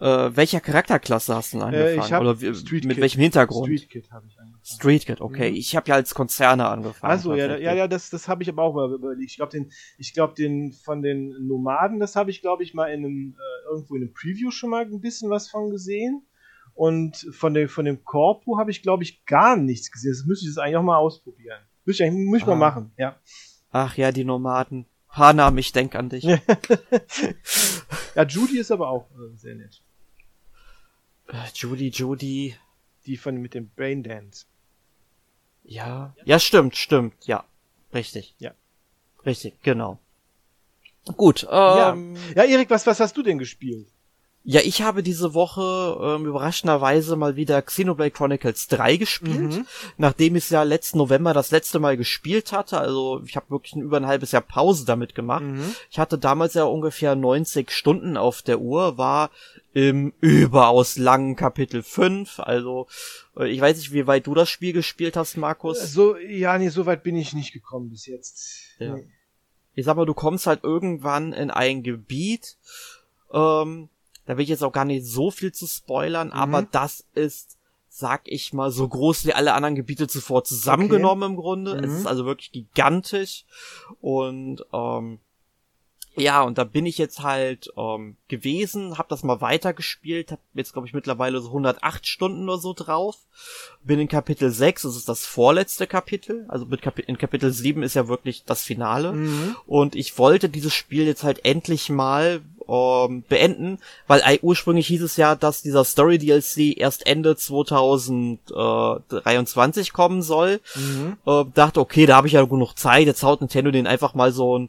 äh, welcher Charakterklasse hast du denn angefangen? Äh, ich hab Oder wie, mit Kid. welchem Hintergrund? Street Kid habe ich angefangen. Street Kid, okay. Mhm. Ich habe ja als Konzerne angefangen. Also ja, ja, ja, das, das habe ich aber auch mal überlegt. Ich glaube den, ich glaube den von den Nomaden, das habe ich glaube ich mal in einem äh, irgendwo in einem Preview schon mal ein bisschen was von gesehen. Und von dem von dem Corpo habe ich glaube ich gar nichts gesehen. Das müsste ich jetzt eigentlich auch mal ausprobieren. Müsste ich, müsste ich ah. mal machen, ja. Ach ja, die Nomaden. Hanam, ich denk an dich. ja, Judy ist aber auch äh, sehr nett. Äh, Judy, Judy. Die von mit dem Brain Dance. Ja. Ja, stimmt, stimmt, ja. Richtig. Ja. Richtig, genau. Gut, ähm, ja. ja, Erik, was, was hast du denn gespielt? Ja, ich habe diese Woche ähm, überraschenderweise mal wieder Xenoblade Chronicles 3 gespielt, mhm. nachdem ich es ja letzten November das letzte Mal gespielt hatte. Also ich habe wirklich ein, über ein halbes Jahr Pause damit gemacht. Mhm. Ich hatte damals ja ungefähr 90 Stunden auf der Uhr, war im überaus langen Kapitel 5. Also äh, ich weiß nicht, wie weit du das Spiel gespielt hast, Markus. So, ja, nee, so weit bin ich nicht gekommen bis jetzt. Ja. Nee. Ich sag mal, du kommst halt irgendwann in ein Gebiet, ähm, da will ich jetzt auch gar nicht so viel zu spoilern, mhm. aber das ist, sag ich mal, so groß wie alle anderen Gebiete zuvor zusammengenommen okay. im Grunde. Mhm. Es ist also wirklich gigantisch und ähm, ja, und da bin ich jetzt halt ähm, gewesen, hab das mal weitergespielt, hab jetzt glaube ich mittlerweile so 108 Stunden oder so drauf. Bin in Kapitel 6, das ist das vorletzte Kapitel, also mit Kapi in Kapitel 7 ist ja wirklich das Finale. Mhm. Und ich wollte dieses Spiel jetzt halt endlich mal ähm, beenden, weil ursprünglich hieß es ja, dass dieser Story DLC erst Ende 2023 kommen soll. Mhm. Äh, dachte, okay, da habe ich ja genug Zeit, jetzt haut Nintendo den einfach mal so ein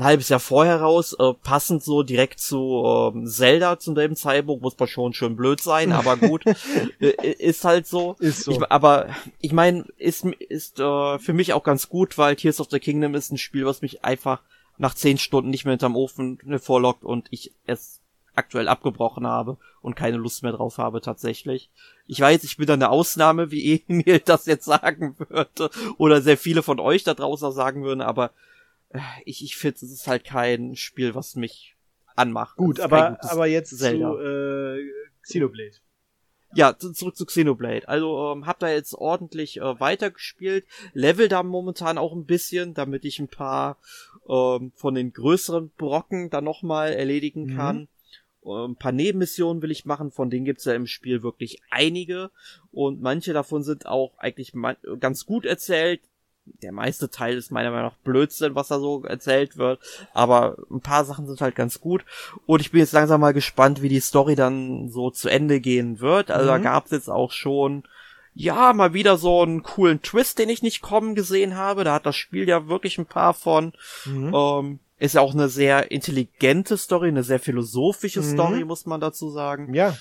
ein halbes Jahr vorher raus, äh, passend so direkt zu ähm, Zelda zu dem Zeitpunkt, muss man schon schön blöd sein, aber gut, äh, ist halt so. Ist so. Ich, aber ich meine, ist ist äh, für mich auch ganz gut, weil Tears of the Kingdom ist ein Spiel, was mich einfach nach zehn Stunden nicht mehr hinterm Ofen vorlockt und ich es aktuell abgebrochen habe und keine Lust mehr drauf habe tatsächlich. Ich weiß, ich bin da eine Ausnahme, wie Emil das jetzt sagen würde oder sehr viele von euch da draußen sagen würden, aber ich, ich finde, es ist halt kein Spiel, was mich anmacht. Gut, aber, aber jetzt Zelda. zu äh, Xenoblade. Ja, zurück zu Xenoblade. Also ähm, hab da jetzt ordentlich äh, weitergespielt, level da momentan auch ein bisschen, damit ich ein paar ähm, von den größeren Brocken da nochmal erledigen mhm. kann. Ähm, ein paar Nebenmissionen will ich machen, von denen gibt's ja im Spiel wirklich einige und manche davon sind auch eigentlich ganz gut erzählt der meiste Teil ist meiner Meinung nach Blödsinn, was da so erzählt wird. Aber ein paar Sachen sind halt ganz gut. Und ich bin jetzt langsam mal gespannt, wie die Story dann so zu Ende gehen wird. Also mhm. da gab es jetzt auch schon, ja, mal wieder so einen coolen Twist, den ich nicht kommen gesehen habe. Da hat das Spiel ja wirklich ein paar von. Mhm. Ähm, ist ja auch eine sehr intelligente Story, eine sehr philosophische mhm. Story, muss man dazu sagen. Ja.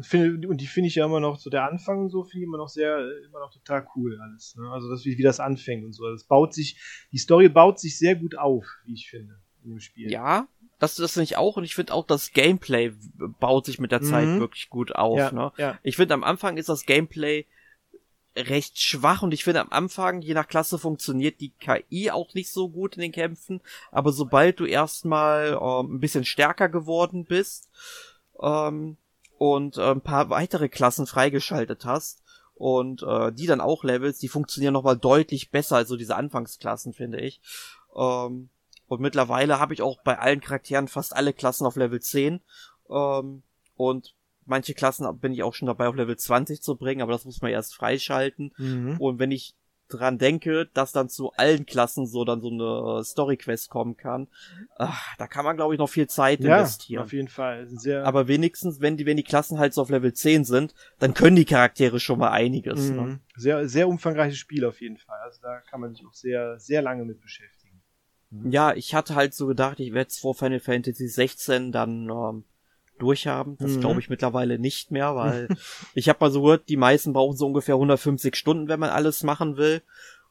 Find, und die finde ich ja immer noch, so der Anfang und so, finde ich immer noch sehr, immer noch total cool alles. Ne? Also das, wie, wie das anfängt und so. Das baut sich, die Story baut sich sehr gut auf, wie ich finde, in dem Spiel. Ja, das, das finde ich auch und ich finde auch das Gameplay baut sich mit der Zeit mhm. wirklich gut auf. Ja, ne? ja. Ich finde am Anfang ist das Gameplay recht schwach und ich finde am Anfang, je nach Klasse, funktioniert die KI auch nicht so gut in den Kämpfen, aber sobald du erstmal ähm, ein bisschen stärker geworden bist, ähm, und äh, ein paar weitere Klassen freigeschaltet hast und äh, die dann auch Levels, die funktionieren nochmal deutlich besser als so diese Anfangsklassen, finde ich. Ähm, und mittlerweile habe ich auch bei allen Charakteren fast alle Klassen auf Level 10. Ähm, und manche Klassen bin ich auch schon dabei auf Level 20 zu bringen, aber das muss man erst freischalten. Mhm. Und wenn ich dran denke, dass dann zu allen Klassen so dann so eine Story-Quest kommen kann, ach, da kann man, glaube ich, noch viel Zeit ja, investieren. auf jeden Fall. Sehr Aber wenigstens, wenn die, wenn die Klassen halt so auf Level 10 sind, dann können die Charaktere schon mal einiges. Ne? Mhm. Ne? Sehr, sehr umfangreiches Spiel auf jeden Fall. Also da kann man sich auch sehr, sehr lange mit beschäftigen. Mhm. Ja, ich hatte halt so gedacht, ich werde es vor Final Fantasy 16 dann ähm, durchhaben. Das mhm. glaube ich mittlerweile nicht mehr, weil ich habe mal so gehört, die meisten brauchen so ungefähr 150 Stunden, wenn man alles machen will.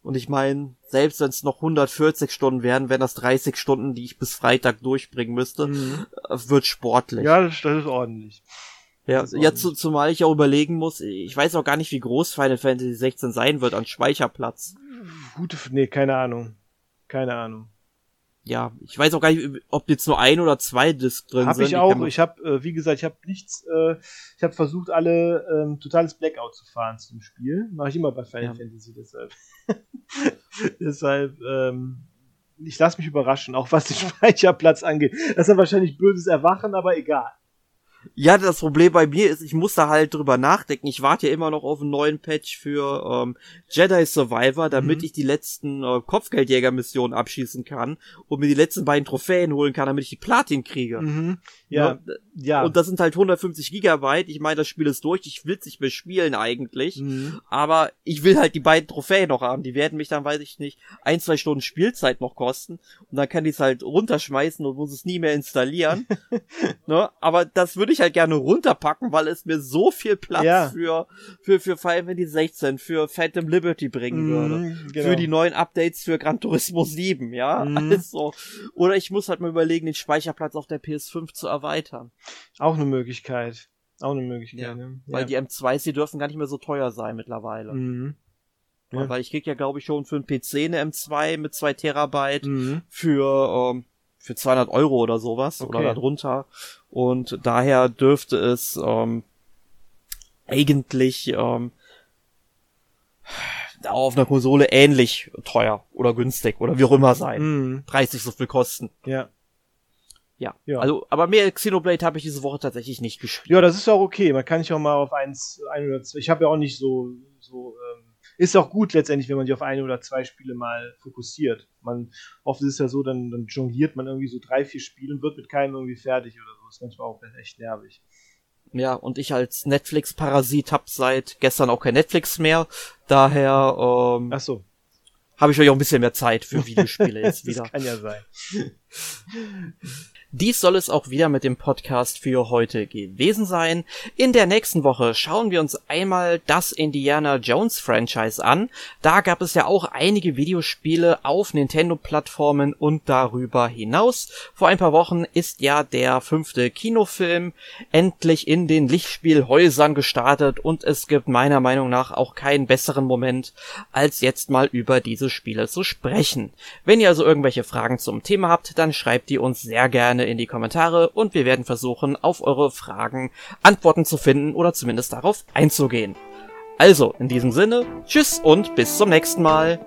Und ich meine, selbst wenn es noch 140 Stunden wären, wären das 30 Stunden, die ich bis Freitag durchbringen müsste, mhm. Äh, wird sportlich. Ja, das, das ist ordentlich. Ja, ja zu, zumal ich auch überlegen muss, ich weiß auch gar nicht, wie groß Final Fantasy 16 sein wird an Speicherplatz. Gute, nee, keine Ahnung. Keine Ahnung ja, ich weiß auch gar nicht, ob jetzt nur ein oder zwei Discs drin hab sind. Hab ich auch. Ich habe, äh, wie gesagt, ich habe nichts. Äh, ich habe versucht, alle ähm, totales Blackout zu fahren zum Spiel. Mache ich immer bei Final ja. Fantasy deshalb. deshalb. Ähm, ich lasse mich überraschen, auch was den Speicherplatz angeht. Das ist ja wahrscheinlich böses Erwachen, aber egal. Ja, das Problem bei mir ist, ich muss da halt drüber nachdenken. Ich warte ja immer noch auf einen neuen Patch für ähm, Jedi Survivor, damit mhm. ich die letzten äh, Kopfgeldjäger-Missionen abschießen kann und mir die letzten beiden Trophäen holen kann, damit ich die Platin kriege. Mhm. Ja, ja, ja. Und das sind halt 150 Gigabyte. Ich meine, das Spiel ist durch. Ich will es nicht mehr spielen eigentlich. Mhm. Aber ich will halt die beiden Trophäen noch haben. Die werden mich dann, weiß ich nicht, ein, zwei Stunden Spielzeit noch kosten. Und dann kann ich es halt runterschmeißen und muss es nie mehr installieren. ne? Aber das würde ich halt gerne runterpacken, weil es mir so viel Platz ja. für, für, für Final Fantasy 16, für Phantom Liberty bringen mhm, würde. Genau. Für die neuen Updates für Gran Turismo 7, ja. Mhm. Also, oder ich muss halt mal überlegen, den Speicherplatz auf der PS5 zu erweitern. Auch eine Möglichkeit. Auch eine Möglichkeit, ja. Ne? Weil ja. die M2s, die dürfen gar nicht mehr so teuer sein mittlerweile. Mhm. Ja. Weil ich krieg ja, glaube ich, schon für einen PC eine M2 mit zwei Terabyte mhm. für ähm, für 200 Euro oder sowas okay. oder darunter. Und daher dürfte es ähm, eigentlich ähm, auf einer Konsole ähnlich teuer oder günstig oder wie auch immer sein. Mhm. 30 so viel kosten. Ja. Ja. ja. Also, aber mehr Xenoblade habe ich diese Woche tatsächlich nicht gespielt. Ja, das ist auch okay. Man kann sich auch mal auf eins, ein oder zwei. Ich habe ja auch nicht so, so ähm, ist auch gut letztendlich, wenn man sich auf eine oder zwei Spiele mal fokussiert. Man, oft ist es ja so, dann, dann jongliert man irgendwie so drei, vier Spiele und wird mit keinem irgendwie fertig oder so. Das ist manchmal auch echt nervig. Ja, und ich als Netflix-Parasit hab seit gestern auch kein Netflix mehr. Daher, ähm, Ach so. Habe ich euch auch ein bisschen mehr Zeit für Videospiele jetzt wieder. das kann ja sein. Dies soll es auch wieder mit dem Podcast für heute gewesen sein. In der nächsten Woche schauen wir uns einmal das Indiana Jones Franchise an. Da gab es ja auch einige Videospiele auf Nintendo-Plattformen und darüber hinaus. Vor ein paar Wochen ist ja der fünfte Kinofilm endlich in den Lichtspielhäusern gestartet und es gibt meiner Meinung nach auch keinen besseren Moment, als jetzt mal über diese Spiele zu sprechen. Wenn ihr also irgendwelche Fragen zum Thema habt, dann schreibt die uns sehr gerne in die Kommentare und wir werden versuchen, auf eure Fragen Antworten zu finden oder zumindest darauf einzugehen. Also, in diesem Sinne, tschüss und bis zum nächsten Mal.